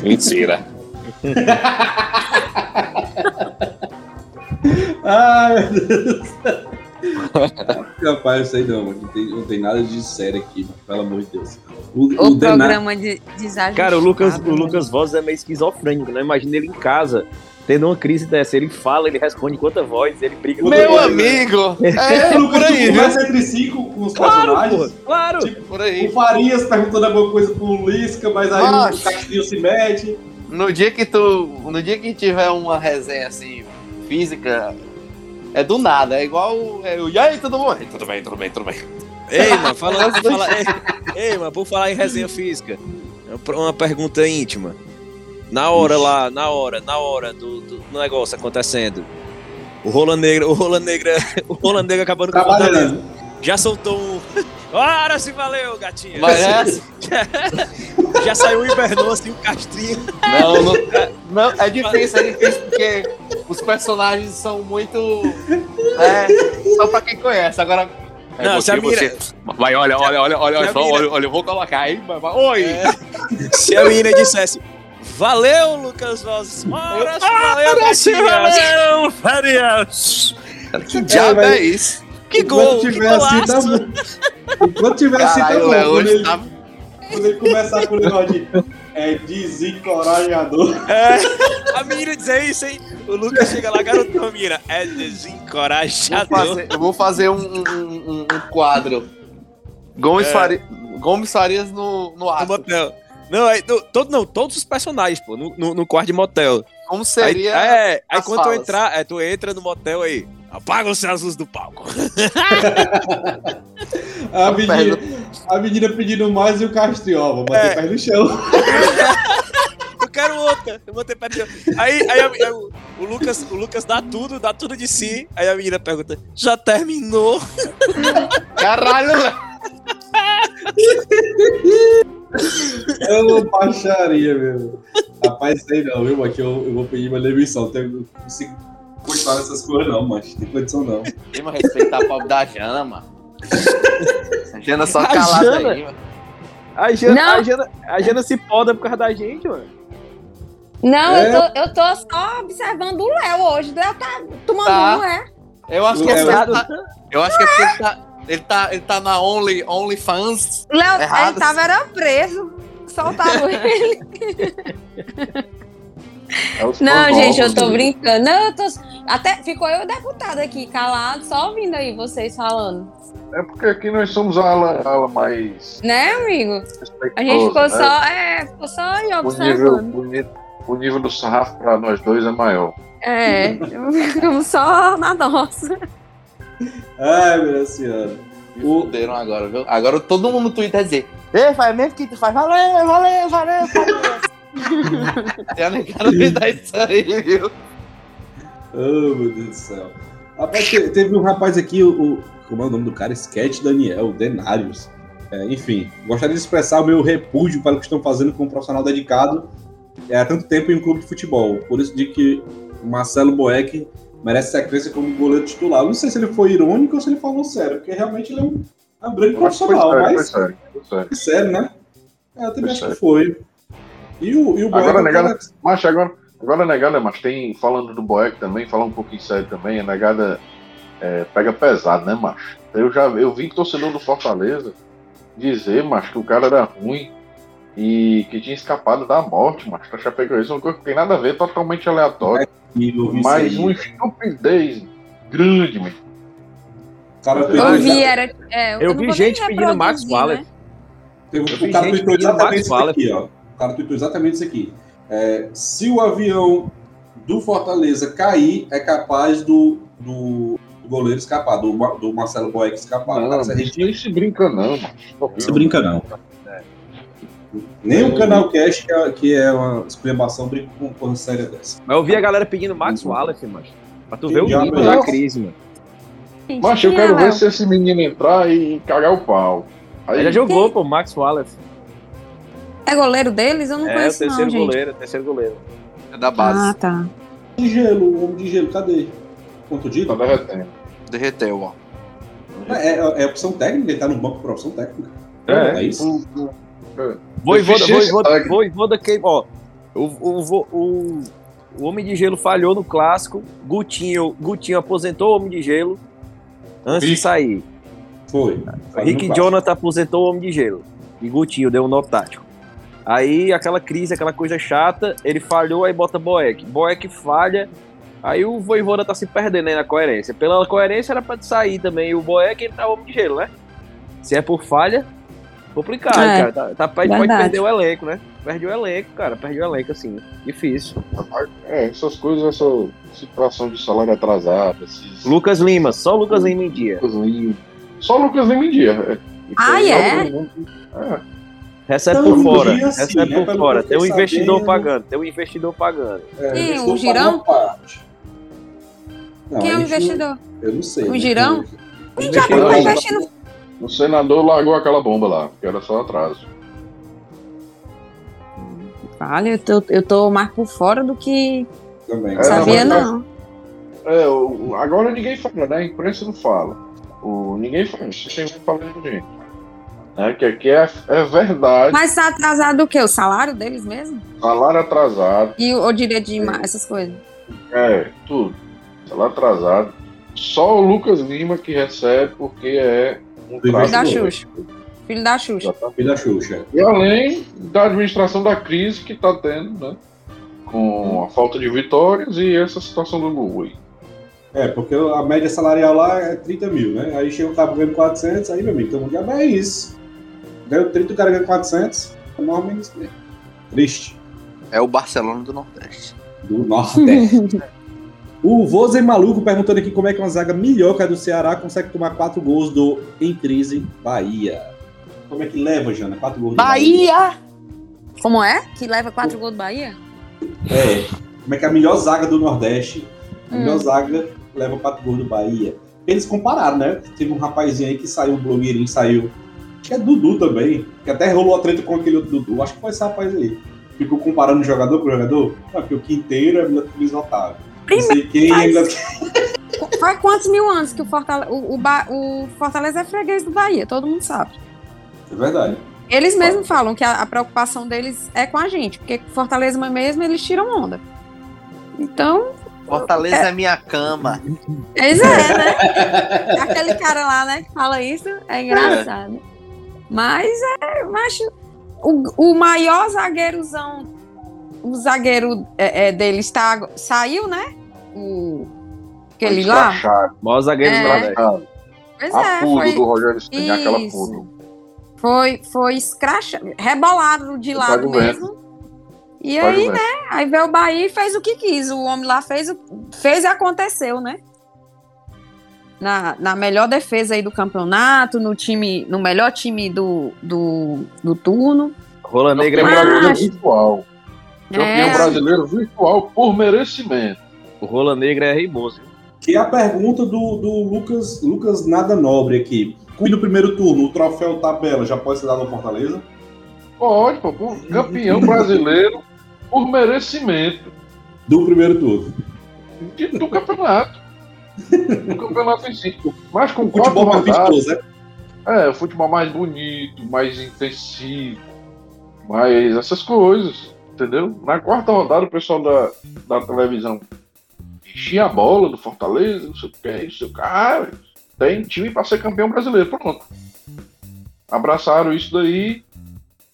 Mentira. Ai, meu Deus do céu. Rapaz, eu sei não, mano. Não tem, não tem nada de sério aqui, mano. Pelo amor de Deus. O, O, o Denar- programa de desajustado. Cara, o Lucas, o né? Lucas Voz é meio esquizofrênico, né? Imagina ele em casa, tendo uma crise dessa. Ele fala, ele responde com outra voz, ele briga com Meu voz. amigo! É, É, Lucas, por aí, conversa entre si com, com os Claro, personagens. porra, claro. Por aí. O Farias perguntando alguma coisa pro Lisca, mas aí Nossa. o Castilho se mete. No dia que tu. No dia que tiver uma resenha assim, física, é do nada. É igual. É, o, e aí, tudo bom? Tudo bem, tudo bem, tudo bem. Ei, mano, fala, fala, ei, ei, mano, por falar em resenha física, uma pergunta íntima. Na hora lá, na hora, na hora do, do negócio acontecendo, o Rola Negra, o Rola Negra, o Rola Negra acabando com o Fortaleza. Já soltou um. Ora se valeu, gatinha. Mas essa. Já saiu o Invernou assim, o Castrinho. Não, não, não, é difícil, é difícil porque os personagens são muito. É, só pra quem conhece. Agora. É Não, você, se a menina- você. Vai, olha, olha, olha, olha, olha só, olha, olha, eu vou colocar aí. vai, vai. Oi! Se a menina dissesse. Valeu, Lucas Voz. Ora se valeu, gatinha. Farias! Que diabo mas- é isso? Que gol, Enquanto que tiver assim, tá bom. Enquanto tiver assim, tá Caralho, bom. o Léo Quando ele, tá. quando ele começar com o negócio de é, desencorajador. É, a menina dizer isso, hein? O Lucas chega lá, garotão, menina. É Vou desencorajador. fazer, eu vou fazer um, um, um- quadro. Gomes, É. Fari- Gomes Farias no, no No motel. Não, aí, no- todo, não, todos os personagens, pô, no, no, no quarto de motel. Como Aí, seria. é, aí quando tu falas? entrar, é, tu entra no motel aí. Apagam-se as luzes do palco. A menina, perna- a menina pedindo mais e o Castrinho, ó, vou bater É. pé no chão. Eu quero outra. Eu vou ter pé de- Aí, aí, a- aí o, o Lucas, o Lucas dá tudo, dá tudo de si. Aí a menina pergunta: já terminou? Caralho. É uma baixaria, meu. Rapaz, sei não, viu? Que eu, eu vou pedir uma demissão. Tenho- Não consigo continuar nessas coisas, não, mano. Não tem condição, não. Tem mais respeitar a pobre da Jana, mano. A Jana só A calada Jana? aí, mano. A Jana, a, Jana, a Jana se poda por causa da gente, mano. Não, É. eu, tô, eu tô só observando o Léo hoje. O Léo tá tomando Tá. um, é? Eu acho que É, mas- tá, eu acho que é ele tá, ele tá, ele tá na Only, Only Fans. Léo, ele tava era preso. Soltaram ele. É Não, gente, eu tô brincando. Não, eu tô. Até ficou eu deputado aqui, calado, só ouvindo aí vocês falando. É porque aqui nós somos a ala, ala mais Né, amigo? A gente ficou né? só. É, ficou só aí O nível, observando. o, nível, o nível do sarrafo pra nós dois é maior. É, ficamos só na nossa. Ai, minha senhora. Me fuderam agora, viu? Agora todo mundo no Twitter vai dizer: Ei, faz mesmo que tu faz, valeu, valeu, valeu, valeu. Já nem quero me dar isso aí, viu? Oh, meu Deus do céu. Rapaz, te- teve um rapaz aqui, o, o- como é o nome do cara? Sketch Daniel, Denários. É, enfim, gostaria de expressar o meu repúdio para o que estão fazendo com um profissional dedicado é, há tanto tempo em um clube de futebol. Por isso de que o Marcelo Boeck merece sequência como goleiro titular. Eu não sei se ele foi irônico ou se ele falou sério, porque realmente ele é um, é um grande foi profissional, sério, foi mas sério, foi sério. é sério, né? É, eu também Foi acho que foi. E o, e o Agora, Boeck, negada, cara, mas agora, agora a negada, mas tem, falando do Boeck também, falar um pouquinho sério também, a negada é, pega pesado, né, macho? Eu já eu vi torcedor do Fortaleza dizer, macho, que o cara era ruim e que tinha escapado da morte, macho, pra Chapecoense, uma coisa que tem nada a ver, totalmente aleatório, eu mas aí. uma estupidez grande, mano. Cara Eu Eu vi, era. É, Eu não vi gente pedindo Max Wallace. né? Teve- Eu vi gente pedindo Max Wallace. aqui, ó. O cara tweetou exatamente isso aqui. É, se o avião do Fortaleza cair, é capaz do, do goleiro escapar, do, do Marcelo Boeck escapar. Não, Cara, isso nem se brinca não, mano. Se brinca, não. Nem o canal Cash, que é, que é uma exclamação, brinca com coisa séria dessa. Mas eu vi a galera pedindo Max Wallace, mano. Pra tu ver o nível da crise, mano. Gente, Mas eu quero é, ver se esse menino entrar e cagar o pau. Aí, Ele já jogou, pô, Max Wallace. É goleiro deles? Eu não É, o conheço, não, terceiro gente. goleiro, terceiro goleiro. É da base. Ah, tá. De gelo, o homem de gelo, cadê? Quanto tá derretendo. Derreteu, ó. É, é, é opção técnica, ele tá no banco por opção técnica. É. é isso? Voivoda, Voivoda. Voivoda que, ó, o, o, o, o Homem de Gelo falhou no clássico, Gutinho, Gutinho aposentou o Homem de Gelo antes de sair. Foi. Rick. Jonathan aposentou o Homem de Gelo e Gutinho deu um nó tático. Aí aquela crise, aquela coisa chata, ele falhou, aí bota Boeck. Boeck falha, aí o Voivoda tá se perdendo aí na coerência. Pela coerência era pra sair também o Boeck e entrar o Homem de Gelo, né? Se é por falha, complicado, É, cara. Tá, tá- pode verdade. perder o elenco, né? Perde o elenco, cara. Perde o elenco, assim. Difícil. É, essas coisas, essa situação de salário atrasado, esses. Lucas Lima, só Lucas Lima em dia. Lucas Lima. Só Lucas Lima em dia. É. E Ah, foi é? mundo- é. Recebe Então, por fora. dia, sim, Recebe né, por pelo fora. Tem um investidor sabendo. pagando. Tem um investidor pagando. É, Quem? investidor O Girão? paga uma parte. Não, Quem é o gente não- investidor? Eu não sei. O né? Girão? O investidor- tá investindo? O senador largou aquela bomba lá, que era só atraso. Vale, eu tô, eu tô mais por fora do que Também. É, sabia, mas- não. É, o- agora ninguém fala, né? A imprensa não fala. O, ninguém fala, isso tem falando gente. É, que aqui é, é verdade, Mas tá atrasado o quê? O salário deles mesmo? salário atrasado, E o, o direito de ima- essas coisas? é, tudo. Salário atrasado. Só o Lucas Lima que recebe porque é um Filho da. Xuxa. Filho da Xuxa. Filho da Xuxa. E além da administração da crise que está tendo, né? Com a falta de vitórias e essa situação do Google. aí. É, porque a média salarial lá é 30 mil, né? Aí chega o cara ganhando 400, aí, meu amigo, todo mundo já é isso. Ganhou 30, o cara ganha 400, é isso mesmo. Triste. É o Barcelona do Nordeste. Do Nordeste. o Vozen Maluco perguntando aqui como é que uma zaga melhor que a do Ceará consegue tomar 4 gols do Em Crise Bahia. Como é que leva, Jana? 4 gols do Bahia! Como é? Que leva quatro gols do Bahia? É. Como é que a melhor zaga do Nordeste, a Hum. melhor zaga leva 4 gols do Bahia. Eles compararam, né? Teve um rapazinho aí que saiu, um blogueirinho saiu. Acho que é Dudu também. Que até rolou a treta com aquele outro Dudu. Acho que foi esse rapaz aí. Ficou comparando jogador com jogador. Não, porque o Quinteiro é Luiz Otávio. Não sei quem é. Faz quantos mil anos que o Fortaleza, o, o Ba- o Fortaleza é freguês do Bahia, todo mundo sabe. É verdade. Eles mesmos falam que a, a preocupação deles é com a gente, porque Fortaleza mesmo eles tiram onda. Então, Fortaleza é minha cama. eles é, né? Aquele cara lá, né, que fala isso, é engraçado. Mas é, macho, o, o maior zagueirozão, o zagueiro é, é, deles tá, saiu, né? O, aquele lá. Escrachado, Maior zagueiro É. do Nordeste. escrachado. Pois A é, fudo foi, do Rogério Ceni, aquela fudo. foi, foi escracha, rebolado de lado vento. mesmo. E aí, vento. Aí veio o Bahia e fez o que quis. O homem lá fez, o- fez e aconteceu, né? Na, na melhor defesa aí do campeonato, no time, no melhor time do, do, do turno. Rola Negra é Campeão Mas- melhor. brasileiro virtual. Campeão É, brasileiro virtual por merecimento. O Rola Negra é Reimoso. Que é a pergunta do, do Lucas, Lucas Nada Nobre aqui. E no primeiro turno, o troféu tabela já pode ser dado ao Fortaleza? Pode, pô, campeão brasileiro por merecimento Do primeiro turno. de- do campeonato. Do campeonato em si. Mas com Futebol mais vistoso, né? é, o futebol mais bonito, mais intensivo. Mas essas coisas, entendeu? Na quarta rodada, o pessoal da, da televisão enchia a bola do Fortaleza, não sei o que, não sei o que. Ah, tem time para ser campeão brasileiro, pronto. Abraçaram isso daí,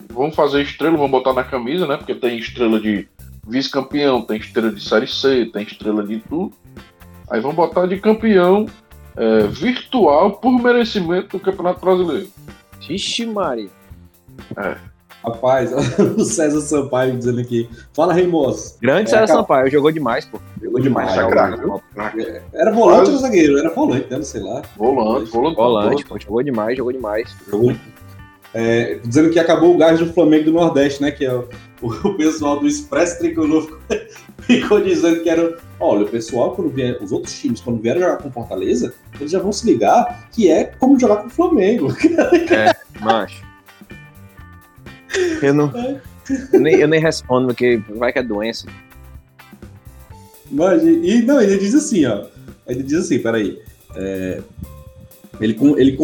vão fazer estrela, vão botar na camisa, né? Porque tem estrela de vice-campeão, tem estrela de Série C, tem estrela de tudo. Aí vão botar de campeão é, virtual por merecimento do Campeonato Brasileiro. Vixe, Mari. Rapaz, o César Sampaio dizendo aqui. Fala, Reimoso. Grande É, César Sampaio, jogou demais, pô. Jogou demais. É craque, viu? Craque. Era volante ou zagueiro? Era volante, né? Sei lá. Volante, volante. Volante, pô, jogou demais, jogou demais. Jogou. É, dizendo que acabou o gás do Flamengo do Nordeste, né? Que é o, pessoal do Expresso Tricolor ficou, dizendo que era. Olha, o pessoal, quando vier, os outros times, quando vierem jogar com Fortaleza, eles já vão se ligar que é como jogar com o Flamengo. Macho. Eu não. Eu nem, eu nem respondo, porque vai que é doença. Mas, e não, ele diz assim, ó. Ele diz assim, peraí. É, ele, ele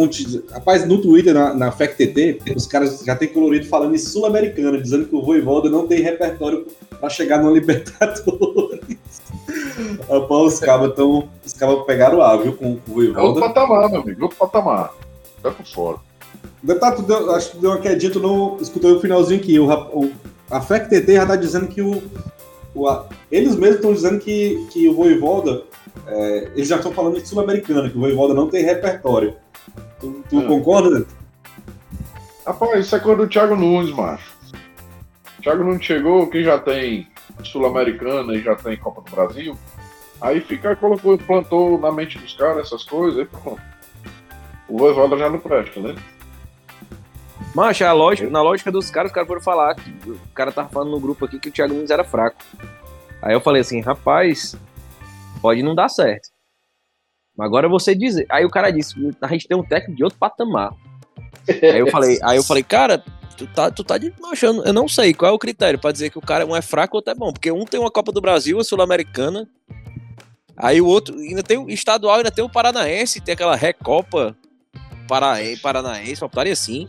Rapaz, no Twitter, na, na FactTT, os caras já tem colorido falando em Sul-Americana, dizendo que o Voivoda não tem repertório pra chegar no Libertadores. Rapaz, os cabas tão. Os cabas pegaram A, viu, com, com o É outro Voivoda. patamar, meu amigo, outro patamar. Tá por fora. Tá, tu deu- acho que deu uma quedinha, tu não escutou o finalzinho aqui. O, o- a FactTT já tá dizendo que o. o- a- eles mesmos estão dizendo que, que o Voivoda. é, eles já estão falando de Sul-Americana, que o Voivoda não tem repertório. Tu, tu Ah. concorda? Rapaz, isso é coisa do Thiago Nunes, macho. O Thiago Nunes chegou, que já tem Sul-Americana e já tem Copa do Brasil. Aí fica, colocou, plantou na mente dos caras essas coisas, aí pronto. O Voivoda já não presta, né? Macho, a lógica, na lógica dos caras, os caras foram falar. que O cara tava falando no grupo aqui que o Thiago Nunes era fraco. Aí eu falei assim, rapaz, pode não dar certo. Mas agora você dizer. Aí o cara disse, a gente tem um técnico de outro patamar. aí eu falei, aí eu falei, cara, tu tá, tu tá. Macho, eu não- sei qual é o critério pra dizer que o cara um é fraco ou outro é bom. Porque um tem uma Copa do Brasil, a Sul-Americana. Aí o outro ainda tem o estadual, ainda tem o Paranaense, tem aquela Recopa Parae- Paranaense, uma putaria assim.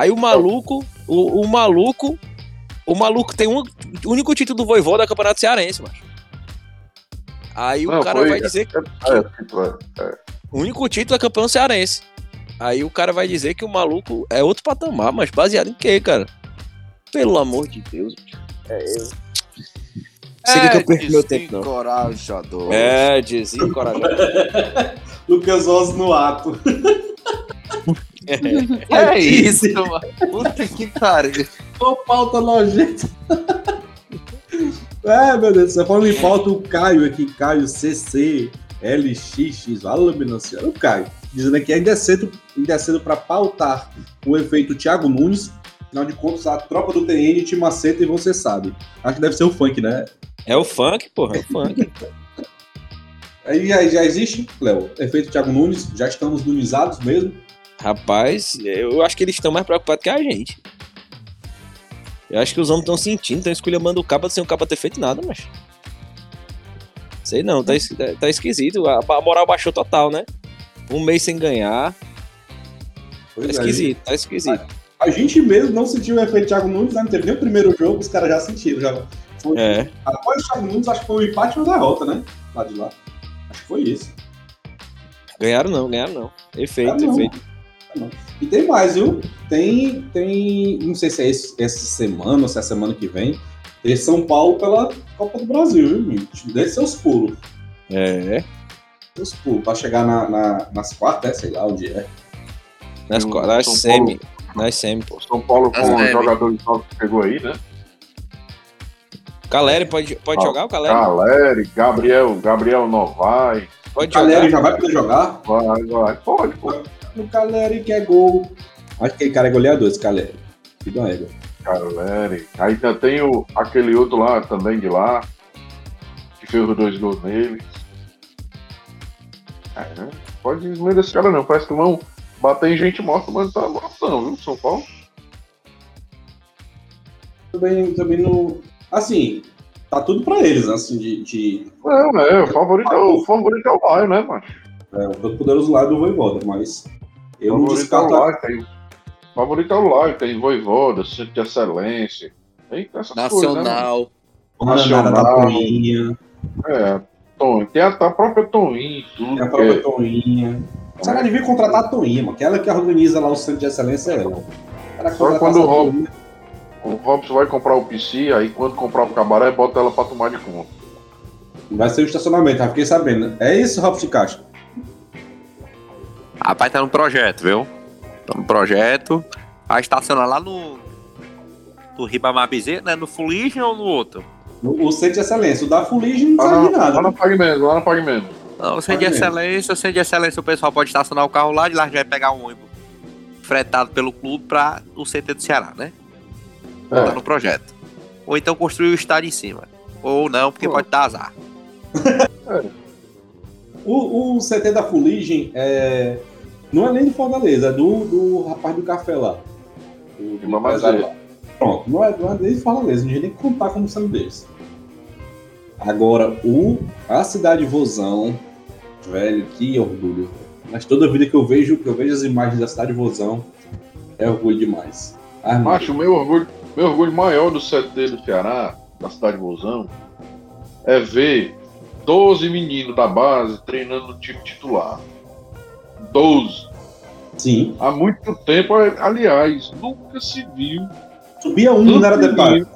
Aí o maluco, o, o maluco, o maluco tem um o único título do Voivô da Campeonato Cearense, macho. Aí o Não, cara foi- vai dizer que É, é, é. o único título é campeão cearense. Aí o cara vai dizer que o maluco é outro patamar, mas baseado em quê, cara? Pelo amor de Deus. É, eu... Sei que eu perco meu tempo, não. Encorajador. É, desencorajado. Lucas Oz no ato. É isso, mano. Puta que pariu. Ô, pauta nojenta. É, meu Deus céu. Falando em pauta, o Caio aqui, Caio CC, LXX, senhora. O Caio, dizendo aqui, ainda é cedo, ainda é cedo pra pautar o efeito Thiago Nunes. Afinal de contas, a tropa do TN te maceta e você sabe. Acho que deve ser o funk, né? É o funk, porra, é o funk. Aí já, já existe, Léo, efeito Thiago Nunes, já estamos nunizados mesmo. Rapaz, eu acho que eles estão mais preocupados que a gente. Eu acho que os homens estão sentindo, estão esculhambando o cabo sem o cabo ter feito nada, mas. Sei não, tá, es- tá esquisito. A, a moral baixou total, né? Um mês sem ganhar. Tá Pois é, esquisito, tá esquisito. A gente mesmo não sentiu o efeito Thiago Nunes, né? não teve nem o primeiro jogo, os caras já sentiram. Já. Foi- É. Após o Thiago Nunes, acho que foi o empate ou a derrota, né? Lá de lá. Acho que foi isso. Ganharam não, ganharam não. Efeito, Ah, não. efeito. E tem mais, viu? Tem, tem. Não sei se é esse- essa semana ou se é a semana que vem. Tem São Paulo pela Copa do Brasil, viu, gente? Dê seus pulos. É. Seus pulos. Pra chegar na, na- nas quartas, é, sei lá onde é. Nas, o São semi. Nas semi, pô. O São Paulo com os deve. jogadores novos que pegou aí, né? Caleri pode, pode Ah, jogar o Caleri? Caleri, Gabriel, Gabriel Novaes. Pode O Caleri jogar. já vai poder jogar? Vai, vai. Pode, pô. O Caleri quer gol. Acho que aquele cara é goleador, esse Caleri. Que dá égua. Caleri. Aí ainda tem o, aquele outro lá também de lá, que fez os dois gols nele. É, né? Pode desmerecer esse cara não. Parece que vão bater em gente morta, mas não tá morto não, viu? São Paulo. Também, também não. Assim, tá tudo pra eles, né? Assim, de. de Não, é, o favorito é o favorito é o Lion, né, mano? é, o todo poderoso lado do Voivoda, mas. Eu o não favorito é o descarto. Lion. Tem, favorito é o Live, tem Voivoda, Centro de Excelência. Tem essas coisas, né? Nacional. Nacional. Toinha, É, Tom, tem a, a própria Toinha, tudo. tem a que própria é- Toinha. O Ceará devia contratar a Toinha, mano. Aquela que organiza lá o centro de excelência é ela. Era Só quando o Rob- Toinha. O Robson vai comprar o PC, aí quando comprar o cabaré, bota ela pra tomar de conta. Vai ser o estacionamento, já fiquei sabendo. É isso, Robson de Castro? Rapaz, tá no projeto, viu? Tá no projeto. Vai estacionar lá no. No Ribamar Bezerra, né? No Fuligem ou no outro? O, o centro de excelência. O da Fuligem não de na, nada. lá na né? Pagmento, lá na Pagmento. Não, o centro de excelência, o centro de excelência, o pessoal pode estacionar o carro lá, de lá já vai pegar um ônibus fretado pelo clube pra o CT do Ceará, né? Tá É, no projeto. Ou então construir o estádio em cima. Ou não, porque Pô. pode dar azar. O, o CT da Fuligem é... não é nem de Fortaleza, é do, do rapaz do café lá. Do, do lá. Pronto, não é, não é nem de Fortaleza, não ia nem contar como sendo deles. Agora, o, a cidade Vozão, velho, que orgulho. Mas toda vida que eu vejo, que eu vejo as imagens da cidade Vozão, é orgulho demais. Meu Macho, o meu orgulho, meu orgulho maior do CT do Ceará, da cidade de Bozão, é ver 12 meninos da base treinando no time titular. 12. Sim, Há muito tempo, aliás, nunca se viu. subia um, não era detalhe.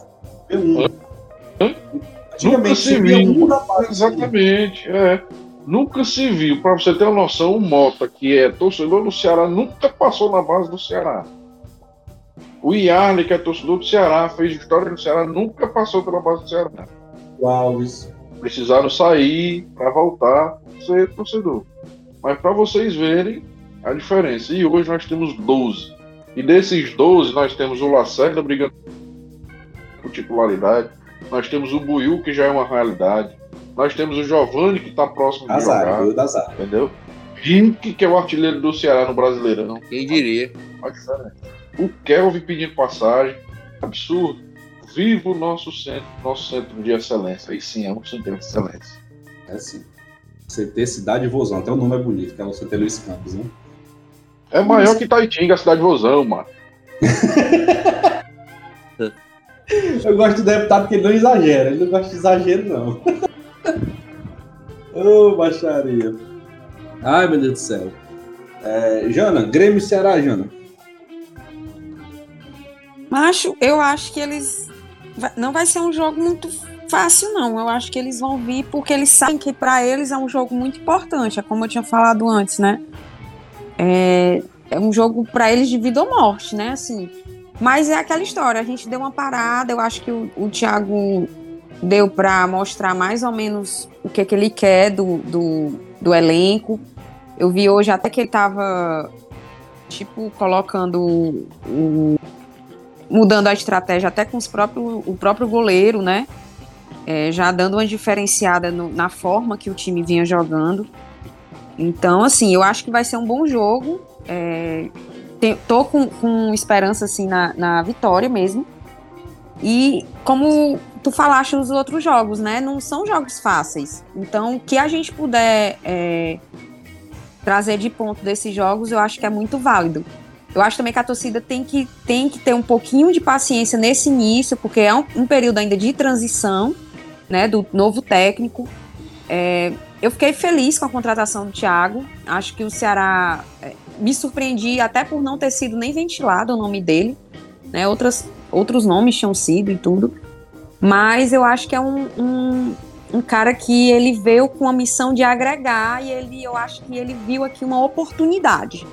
Subia um. Hã? Nunca se viu. um base. Exatamente, é. Nunca se viu, para você ter uma noção, o Mota, que é torcedor do Ceará, nunca passou na base do Ceará. O Yarley, que é torcedor do Ceará, fez história do Ceará, nunca passou pela base do Ceará. O Alves. Precisaram sair para voltar ser torcedor. Mas para vocês verem a diferença. E hoje nós temos 12. E desses 12, nós temos o Lacerda brigando por titularidade. Nós temos o Buiu, que já é uma realidade. Nós temos o Giovanni, que está próximo de Azar, jogar. veio da Azar. Entendeu? Rink, que é o artilheiro do Ceará no Brasileirão. Quem diria? Olha diferença. O Kelvin pedindo passagem. Absurdo. Viva o nosso centro, nosso centro de excelência. Aí sim, é um centro de excelência. É assim. CT Cidade Vozão, até o nome é bonito, que é o CT Luiz Campos, né? É maior que Taitinga, a cidade de Vozão, mano. Eu gosto do deputado que ele não exagera, ele não gosta de exagero, não. Ô, baixaria. Ai, meu Deus do céu. É, Jana, Grêmio e Ceará, Jana. Macho, eu acho que eles. Não vai ser um jogo muito fácil, não. Eu acho que eles vão vir porque eles sabem que para eles é um jogo muito importante. É como eu tinha falado antes, né? É, é um jogo para eles de vida ou morte, né? Assim. Mas é aquela história. A gente deu uma parada. Eu acho que o, o Thiago deu para mostrar mais ou menos o que, que ele quer do, do, do elenco. Eu vi hoje até que ele tava, tipo, colocando o- o mudando a estratégia até com os próprios, o próprio goleiro, né? É, já dando uma diferenciada no- na forma que o time vinha jogando. Então, assim, eu acho que vai ser um bom jogo. É, te- tô com, com esperança, assim, na, na vitória mesmo. E como tu falaste nos outros jogos, né? Não são jogos fáceis. Então, o que a gente puder é, trazer de ponto desses jogos, eu acho que é muito válido. Eu acho também que a torcida tem que, tem que ter um pouquinho de paciência nesse início, porque é um, um período ainda de transição, né, do novo técnico. É, eu fiquei feliz com a contratação do Thiago. Acho que o Ceará é, me surpreendi até por não ter sido nem ventilado o nome dele, né? Outras, outros nomes tinham sido e tudo. Mas eu acho que é um, um, um cara que ele veio com a missão de agregar e ele, eu acho que ele viu aqui uma oportunidade,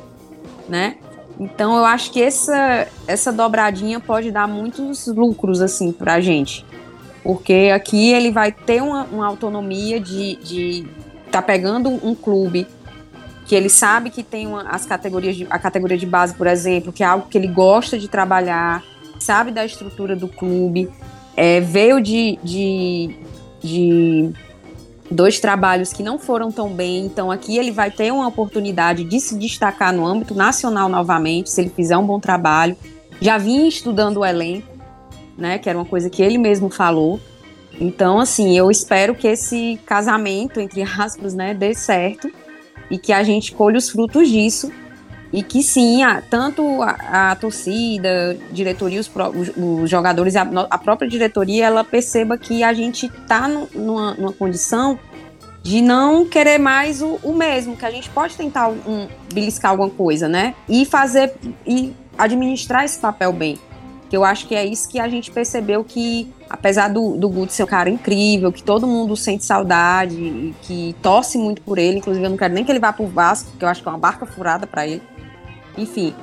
né? Então eu acho que essa, essa dobradinha pode dar muitos lucros assim pra gente. Porque aqui ele vai ter uma, uma autonomia de, de tá pegando um clube que ele sabe que tem uma, as categorias de, a categoria de base, por exemplo, que é algo que ele gosta de trabalhar, sabe da estrutura do clube, é, veio de, de, de dois trabalhos que não foram tão bem, então aqui ele vai ter uma oportunidade de se destacar no âmbito nacional novamente, se ele fizer um bom trabalho. Já vinha estudando o elenco, né, que era uma coisa que ele mesmo falou. Então, assim, eu espero que esse casamento, entre aspas, né, dê certo e que a gente colhe os frutos disso e que sim, a- tanto a, a torcida, diretoria, os, pró- os- os jogadores, a, a própria diretoria, ela perceba que a gente está numa, numa condição de não querer mais o, o mesmo, que a gente pode tentar um, beliscar alguma coisa, né? E fazer e administrar esse papel bem. Que eu acho que é isso que a gente percebeu que, apesar do, do Guto ser um cara incrível, que todo mundo sente saudade que torce muito por ele, inclusive eu não quero nem que ele vá pro Vasco, porque eu acho que é uma barca furada para ele. Enfim,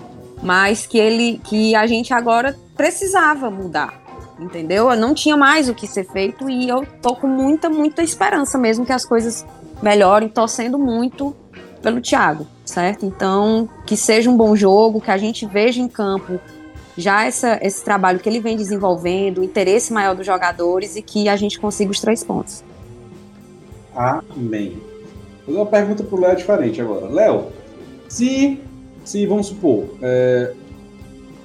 mas que ele que a gente agora precisava mudar. Entendeu? Não tinha mais o que ser feito e eu tô com muita, muita esperança mesmo que as coisas melhorem, torcendo muito pelo Thiago, certo? Então, que seja um bom jogo, que a gente veja em campo já essa, esse trabalho que ele vem desenvolvendo, o interesse maior dos jogadores e que a gente consiga os três pontos. Amém. Vou fazer uma pergunta pro Léo diferente agora. Léo, se, se vamos supor, é,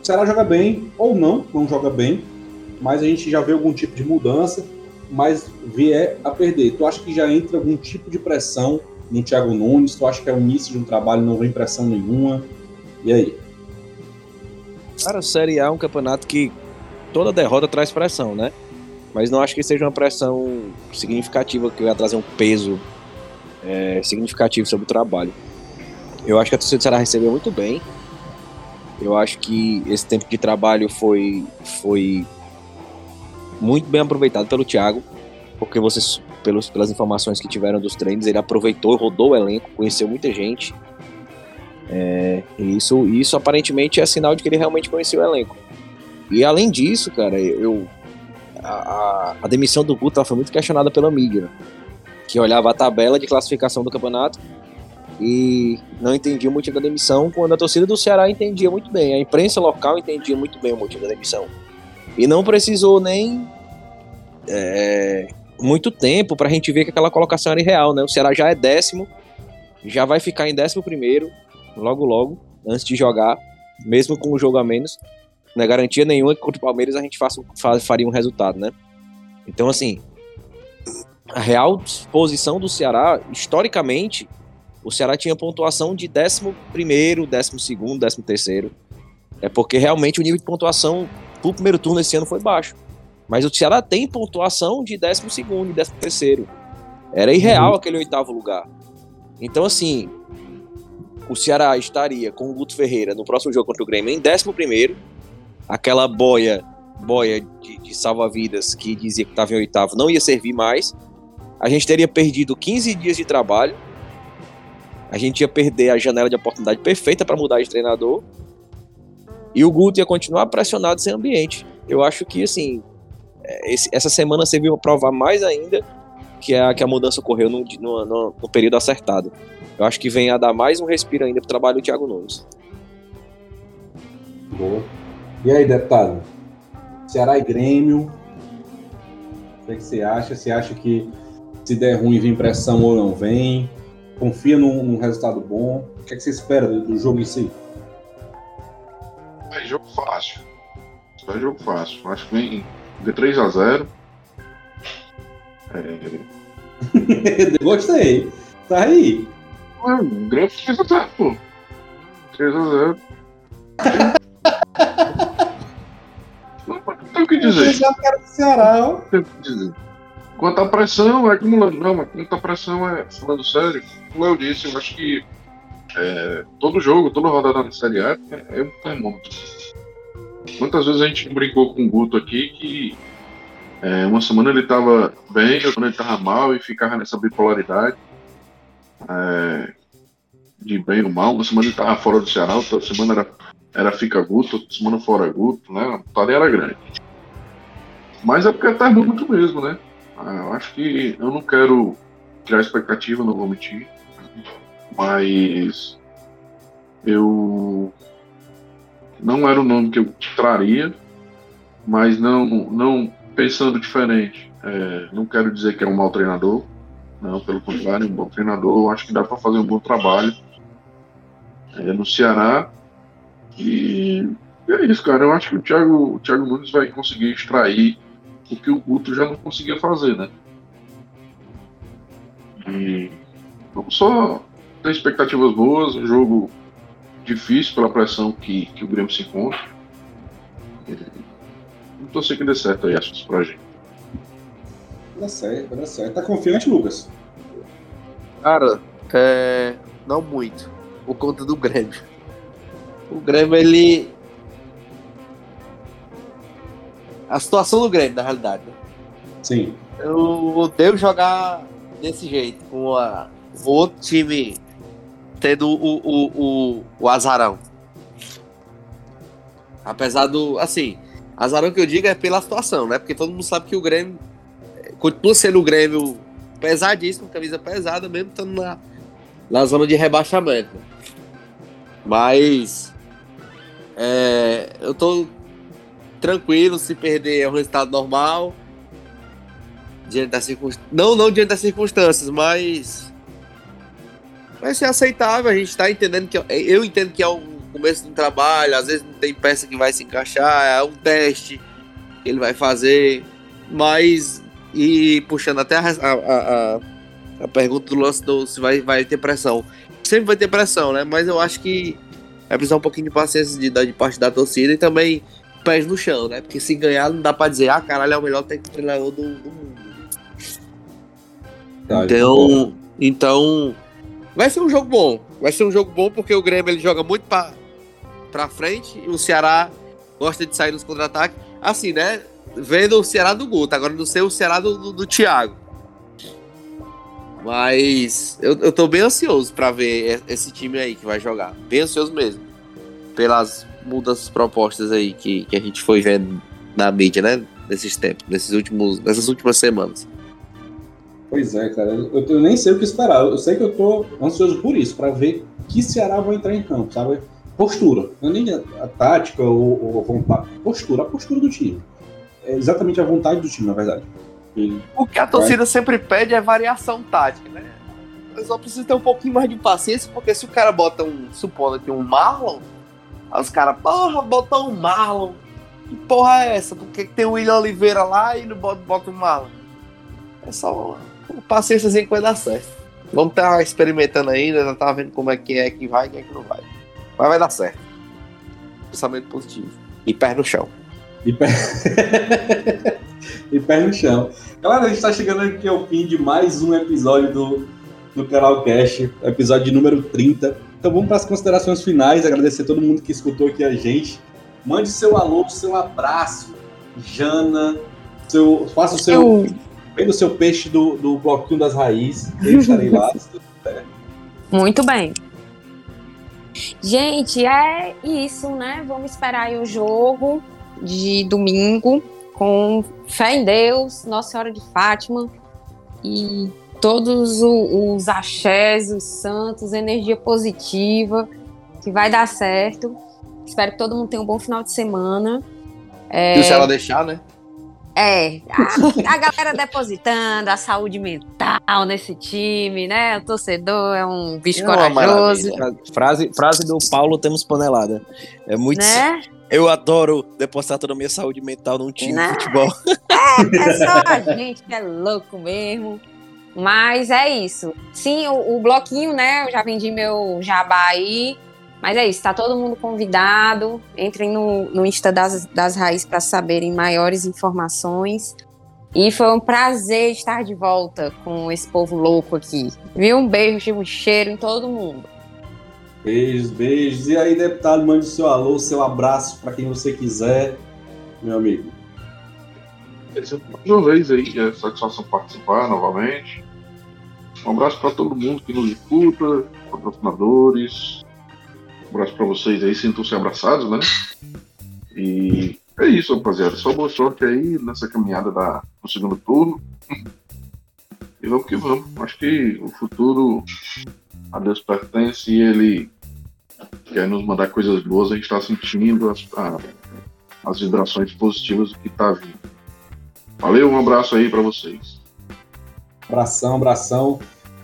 o Ceará joga bem ou não, não joga bem, mas a gente já vê algum tipo de mudança, mas vier a perder. Tu acha que já entra algum tipo de pressão no Thiago Nunes? Tu acha que é o início de um trabalho, não vem pressão nenhuma? E aí? Cara, a Série A é um campeonato que toda derrota traz pressão, né? Mas não acho que seja uma pressão significativa que vai trazer um peso é, significativo sobre o trabalho. Eu acho que a torcida do Ceará recebeu muito bem. Eu acho que esse tempo de trabalho foi, foi muito bem aproveitado pelo Thiago, porque vocês, pelos, pelas informações que tiveram dos treinos, ele aproveitou, rodou o elenco, conheceu muita gente. É, isso, isso aparentemente é sinal de que ele realmente conhecia o elenco. E além disso, cara, eu a, a, demissão do Guto foi muito questionada pela mídia, né? que olhava a tabela de classificação do campeonato e não entendia o motivo da demissão, quando a torcida do Ceará entendia muito bem, a imprensa local entendia muito bem o motivo da demissão. E não precisou nem é, muito tempo para a gente ver que aquela colocação era irreal, né? O Ceará já é décimo, já vai ficar em décimo primeiro, logo logo, antes de jogar, mesmo com o jogo a menos. Não é garantia nenhuma que contra o Palmeiras a gente faça, fa- faria um resultado, né? Então, assim, a real posição do Ceará, historicamente, o Ceará tinha pontuação de 11 primeiro, 12 segundo, 13 terceiro. É porque realmente o nível de pontuação pro primeiro turno esse ano foi baixo. Mas o Ceará tem pontuação de 12 segundo e 13 terceiro. Era irreal aquele oitavo lugar. Então, assim, o Ceará estaria com o Guto Ferreira no próximo jogo contra o Grêmio em 11 aquela boia boia de, de salva-vidas que dizia que estava em oitavo não ia servir mais. A gente teria perdido 15 dias de trabalho. A gente ia perder a janela de oportunidade perfeita para mudar de treinador. E o Guto ia continuar pressionado sem ambiente. Eu acho que, assim, é, esse- essa semana serviu para provar mais ainda que a, que a mudança ocorreu no, no, no- no período acertado. Eu acho que vem a dar mais um respiro ainda pro trabalho do Thiago Nunes. Boa. E aí, deputado? Ceará e Grêmio. O que, é que você acha? Você acha que se der ruim vem pressão ou não vem? Confia num, num resultado bom? O que, é que você espera do, do jogo em si? É jogo fácil. É jogo fácil. Acho que vem de 3x0. É, Gostei. Tá aí. é, grande 3x0, pô. 3x0. Não tem o que dizer. já quero do Ceará, ó. tem o que dizer. Quanto à pressão, é acumulando. Não, quanto à pressão, é, falando sério, como eu disse, eu acho que é, todo jogo, toda rodada na Série A é, é um termômetro. Quantas vezes a gente brincou com o Guto aqui que é, uma semana ele estava bem, outra semana ele estava mal e ficava nessa bipolaridade é, de bem ou mal. Uma semana ele estava fora do Ceará, outra semana era, era fica Guto, outra semana fora Guto, né? A tarefa era grande. Mas é porque é termômetro mesmo, né? Eu acho que eu não quero criar expectativa, não vou mentir. Mas eu não era o nome que eu traria, mas não, não pensando diferente. é, não quero dizer que é um mau treinador, não, pelo contrário, um bom treinador. Eu acho que dá para fazer um bom trabalho é, no Ceará. E é isso, cara. Eu acho que o Thiago, o Thiago Nunes vai conseguir extrair o que o Guto já não conseguia fazer, né? E vamos só ter expectativas boas, um jogo difícil pela pressão que, que o Grêmio se encontra. Não torcer que dê certo aí as coisas pra gente. Vai dar certo, vai dar certo. Tá confiante, Lucas? Cara, é, não muito. Por conta do Grêmio. O Grêmio, ele. A situação do Grêmio, na realidade. Sim. Eu odeio jogar desse jeito, com a, o outro time tendo o, o, o, o azarão. Apesar do. Assim, azarão que eu digo é pela situação, né? Porque todo mundo sabe que o Grêmio eh, continua sendo o Grêmio pesadíssimo, camisa pesada, mesmo estando na, na zona de rebaixamento. Mas. é, eu tô tranquilo se perder é um resultado normal diante das circunstâncias. Não, não diante das circunstâncias, mas. Vai ser aceitável, a gente tá entendendo que. Eu entendo que é o começo de um trabalho, às vezes não tem peça que vai se encaixar, é um teste que ele vai fazer, mas. E puxando até a, a, a, a pergunta do lance do se vai, vai ter pressão. Sempre vai ter pressão, né? Mas eu acho que vai precisar um pouquinho de paciência de, de parte da torcida e também pés no chão, né? Porque se ganhar não dá pra dizer, ah, caralho, é o melhor técnico treinador do, do mundo. Tá, Então, então vai ser um jogo bom. Vai ser um jogo bom porque o Grêmio ele joga muito pra, pra frente e o Ceará gosta de sair nos contra-ataques. Assim, né? Vendo o Ceará do Guto, agora não sei o Ceará do, do, do Thiago. Mas eu, eu tô bem ansioso pra ver esse time aí que vai jogar. Bem ansioso mesmo. Pelas mudanças propostas aí que, que a gente foi vendo na mídia, né? Nesses tempos, nesses últimos, nessas últimas semanas. Pois é, cara. Eu, eu nem sei o que esperar. Eu sei que eu tô ansioso por isso, pra ver que Ceará vai entrar em campo, sabe? Postura. Não é nem a, a tática ou, ou a vontade. Postura, a postura do time. É exatamente a vontade do time, na verdade. E- O que a torcida sempre pede é variação tática, né? Eu só preciso ter um pouquinho mais de paciência, porque se o cara bota um, supondo aqui, um Marlon, aí os caras, porra, botou um Marlon. Que porra é essa? Por que tem o William Oliveira lá e não bota, bota um Marlon? É só uma paciênciazinha que vai dar certo. Vamos estar experimentando ainda, já tá vendo como é que é que vai e quem é que não vai. Mas vai dar certo. Pensamento positivo. E pé no chão. E pé... e pé no chão. Galera, a gente tá chegando aqui ao fim de mais um episódio do, do canal Cash, episódio número 30. Então vamos para as considerações finais, agradecer a todo mundo que escutou aqui a gente. Mande seu alô, seu abraço, Jana, seu, faça o seu, Eu, venda o seu peixe do, do bloquinho das raízes, eu estarei lá. muito bem. Gente, é isso, né? Vamos esperar aí o jogo de domingo com fé em Deus, Nossa Senhora de Fátima e todos os axés, os santos, energia positiva, que vai dar certo. Espero que todo mundo tenha um bom final de semana. E o Ceará deixar, né? É, a, a galera depositando a saúde mental nesse time, né? O torcedor é um bicho É uma corajoso, maravilha. Frase, frase do Paulo Temos Panelada. É muito. né? Eu adoro depositar toda a minha saúde mental num time Né? de futebol. É só a gente que é louco mesmo. Mas é isso. Sim, o, o bloquinho, né? Eu já vendi meu jabá aí. Mas é isso, tá todo mundo convidado. Entrem no, no Insta das, das Raízes para saberem maiores informações. E foi um prazer estar de volta com esse povo louco aqui. Viu? Um beijo, um cheiro em todo mundo. Beijos, beijos. E aí, deputado, mande o seu alô, seu abraço para quem você quiser, meu amigo. Mais uma vez aí, é satisfação participar novamente. Um abraço para todo mundo que nos escuta, patrocinadores. Um abraço para vocês aí, sintam-se abraçados, né? E é isso, rapaziada. Só boa sorte aí nessa caminhada da, do segundo turno. E vamos que vamos. Acho que o futuro a Deus pertence e ele quer nos mandar coisas boas. A gente está sentindo as, a- as vibrações positivas do que está vindo. Valeu, um abraço aí pra vocês. Abração, abração.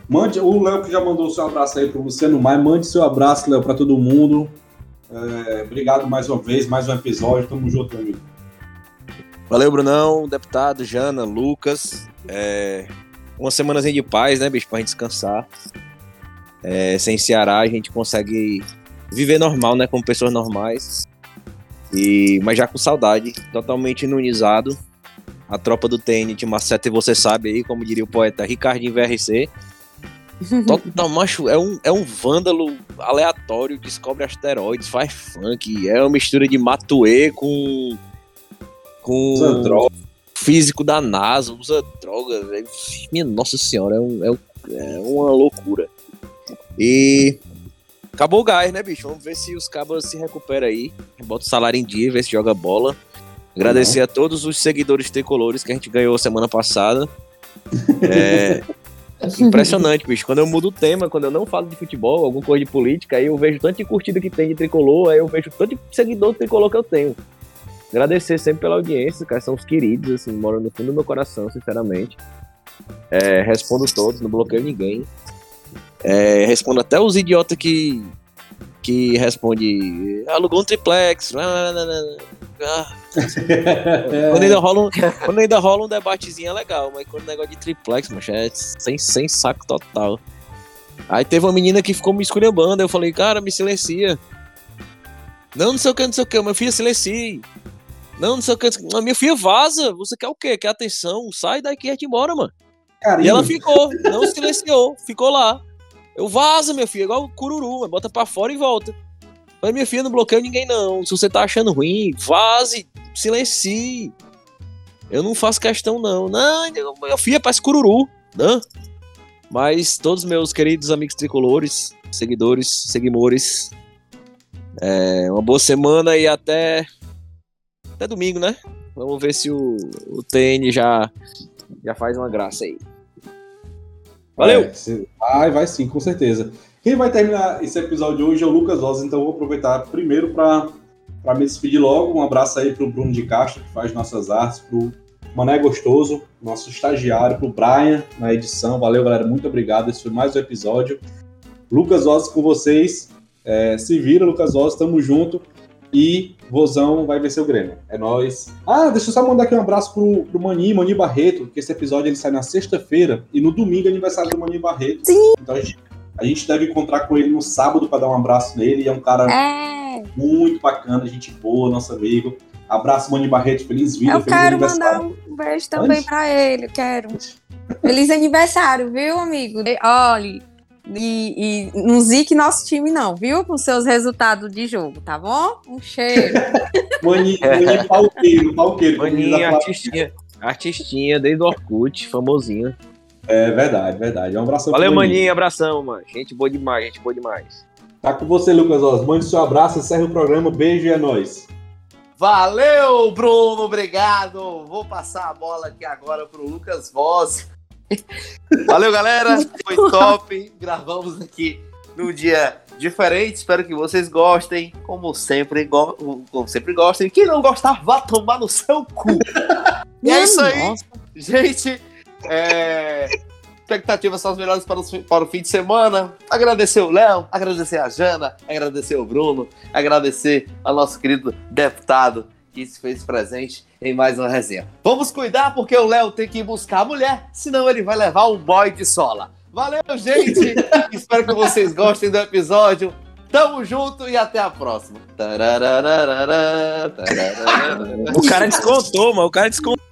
Mande o Léo que já mandou o seu abraço aí para você no mais. Mande seu abraço, Léo, para todo mundo. É, obrigado mais uma vez, mais um episódio. Tamo junto, amigo. Valeu, Brunão, deputado, Jana, Lucas. É, uma semanazinha de paz, né, bicho, pra gente descansar. É, sem Ceará, a gente consegue viver normal, né? Como pessoas normais. E, mas já com saudade, totalmente inunizado. A tropa do TN de Maceta, e você sabe aí, como diria o poeta Ricardinho VRC. Total, macho, é um, é um vândalo aleatório, descobre asteroides, faz funk, é uma mistura de Matue com. com. Usa droga. físico da NASA, usa droga, velho. Minha nossa senhora, é, um, é, um- é uma loucura. E. Acabou o gás, né, bicho? Vamos ver se os cabos se recuperam aí. Bota o salário em dia, vê se joga bola. Agradecer a todos os seguidores tricolores que a gente ganhou semana passada. É. Impressionante, bicho. Quando eu mudo o tema, quando eu não falo de futebol, alguma coisa de política, aí eu vejo tanto de curtida que tem de tricolor, aí eu vejo tanto de seguidor tricolor que eu tenho. Agradecer sempre pela audiência, cara. São os queridos, assim, moram no fundo do meu coração, sinceramente. É, respondo todos, não bloqueio ninguém. É, respondo até os idiotas que. que responde. Alugou um triplex. lá, lá, lá, lá, lá. Ah, quando, ainda rola um, quando ainda rola um debatezinho é legal, mas quando o negócio de triplex, macho, é sem, sem saco total. Aí teve uma menina que ficou me esculhambando, eu falei, cara, me silencia. Não, não sei o que, não sei o que, minha filha silencie. Não, não sei o que, a minha filha vaza, você quer o quê? Quer atenção? Sai daqui e gente embora, mano. Carinho. E ela ficou, não silenciou, ficou lá. Eu vaza, minha filha, igual o cururu, bota pra fora e volta. Mas minha filha não bloqueia ninguém, não. Se você tá achando ruim, vaze, silencie. Eu não faço questão, não. Não, minha filha parece cururu, né? Mas todos meus queridos amigos tricolores, seguidores, seguimores, é, uma boa semana e até, até domingo, né? Vamos ver se o, o TN já, já faz uma graça aí. Valeu! É, vai, vai sim, com certeza. Quem vai terminar esse episódio hoje é o Lucas Rosa, então eu vou aproveitar primeiro para me despedir logo. Um abraço aí pro Bruno de Castro, que faz nossas artes, pro Mané Gostoso, nosso estagiário, pro Brian na edição. Valeu, galera, muito obrigado. Esse foi mais um episódio. Lucas Rosa com vocês. É, se vira, Lucas Rosa, tamo junto. E Vozão vai vencer o Grêmio. É nóis. Ah, deixa eu só mandar aqui um abraço pro, pro Mani, Mani Barreto, que esse episódio ele sai na sexta-feira e no domingo é aniversário do Mani Barreto. Sim. Então a gente, a gente deve encontrar com ele no sábado para dar um abraço nele. E é um cara É, muito bacana, gente boa, nosso amigo. Abraço, Mani Barreto, feliz vida, eu feliz quero mandar um beijo também pra ele, quero. Feliz aniversário, viu, amigo? E- Olha, e, e não zique nosso time não, viu? Com seus resultados de jogo, tá bom? Um cheiro. Mani, Mani Palqueiro, Palqueiro. a Maninha, Flávia. artistinha. Artistinha, desde o Orkut, famosinha. É verdade, verdade. Um abraço Valeu, pro Mani. maninha, abração, mano. Gente boa demais, gente boa demais. Tá com você, Lucas Oz. Mande seu abraço, encerre o programa. Beijo e é nóis. Valeu, Bruno, obrigado. Vou passar a bola aqui agora pro Lucas Voz. Valeu, galera. Foi top. Gravamos aqui num dia diferente. Espero que vocês gostem. Como sempre, go como sempre gostem. Quem não gostar, vá tomar no seu cu. E é isso aí. Nossa. Gente, é... expectativas são as melhores para, os para o fim de semana. Agradecer o Léo, agradecer a Jana, agradecer o Bruno, agradecer ao nosso querido deputado que se fez presente em mais uma resenha. Vamos cuidar porque o Léo tem que ir buscar a mulher, senão ele vai levar um boy de sola. Valeu, gente! Espero que vocês gostem do episódio. Tamo junto e até a próxima. O cara descontou, mano. O cara descontou.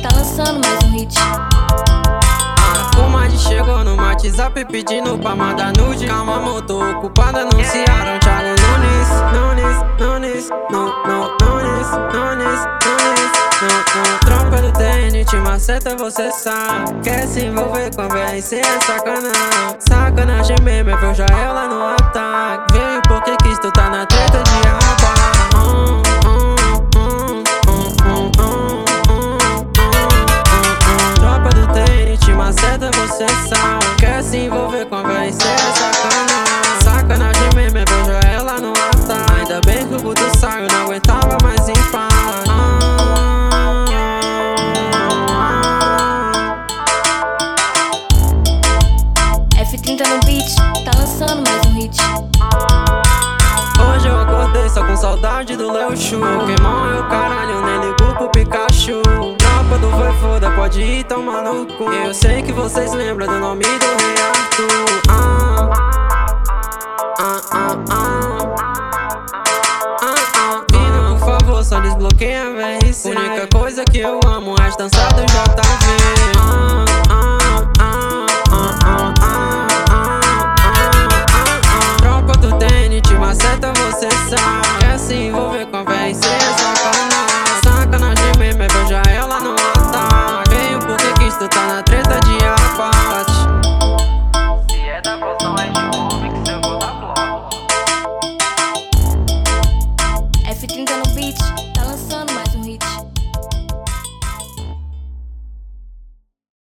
Tá lançando mais um hit. A comadre chegou no WhatsApp pedindo pra mandar nude. Calma, amor, tô ocupada, anunciaram Thiago Nunes Nunes, Nunes, no, no, Nunes, Nunes, Nunes, no, no. Tropa do tênis, te maceta, você sabe Quer se envolver com a BRC é sacanagem. Sacanagem mesmo, é o Jael lá no ataque. Veio porque quis, tu tá na Quer se envolver com a é sacanagem Sacanagem mesmo é ver o Joel lá no altar Ainda bem que o Guto saiu, não aguentava mais em paz. F30 no beat, tá lançando mais um hit. Hoje eu acordei só com saudade do Leo Chu. Pokémon é o caralho, nem ligo pro Pikachu foda, pode ir no cu Eu sei que vocês lembram do nome do Rei Arthur ah, ah, ah, ah. Ah, ah. Por favor, só desbloqueia a VRC Única coisa que eu amo é as danças do JV ah, ah, ah, ah, ah, ah, ah, ah, ah. Do te maceta, você sabe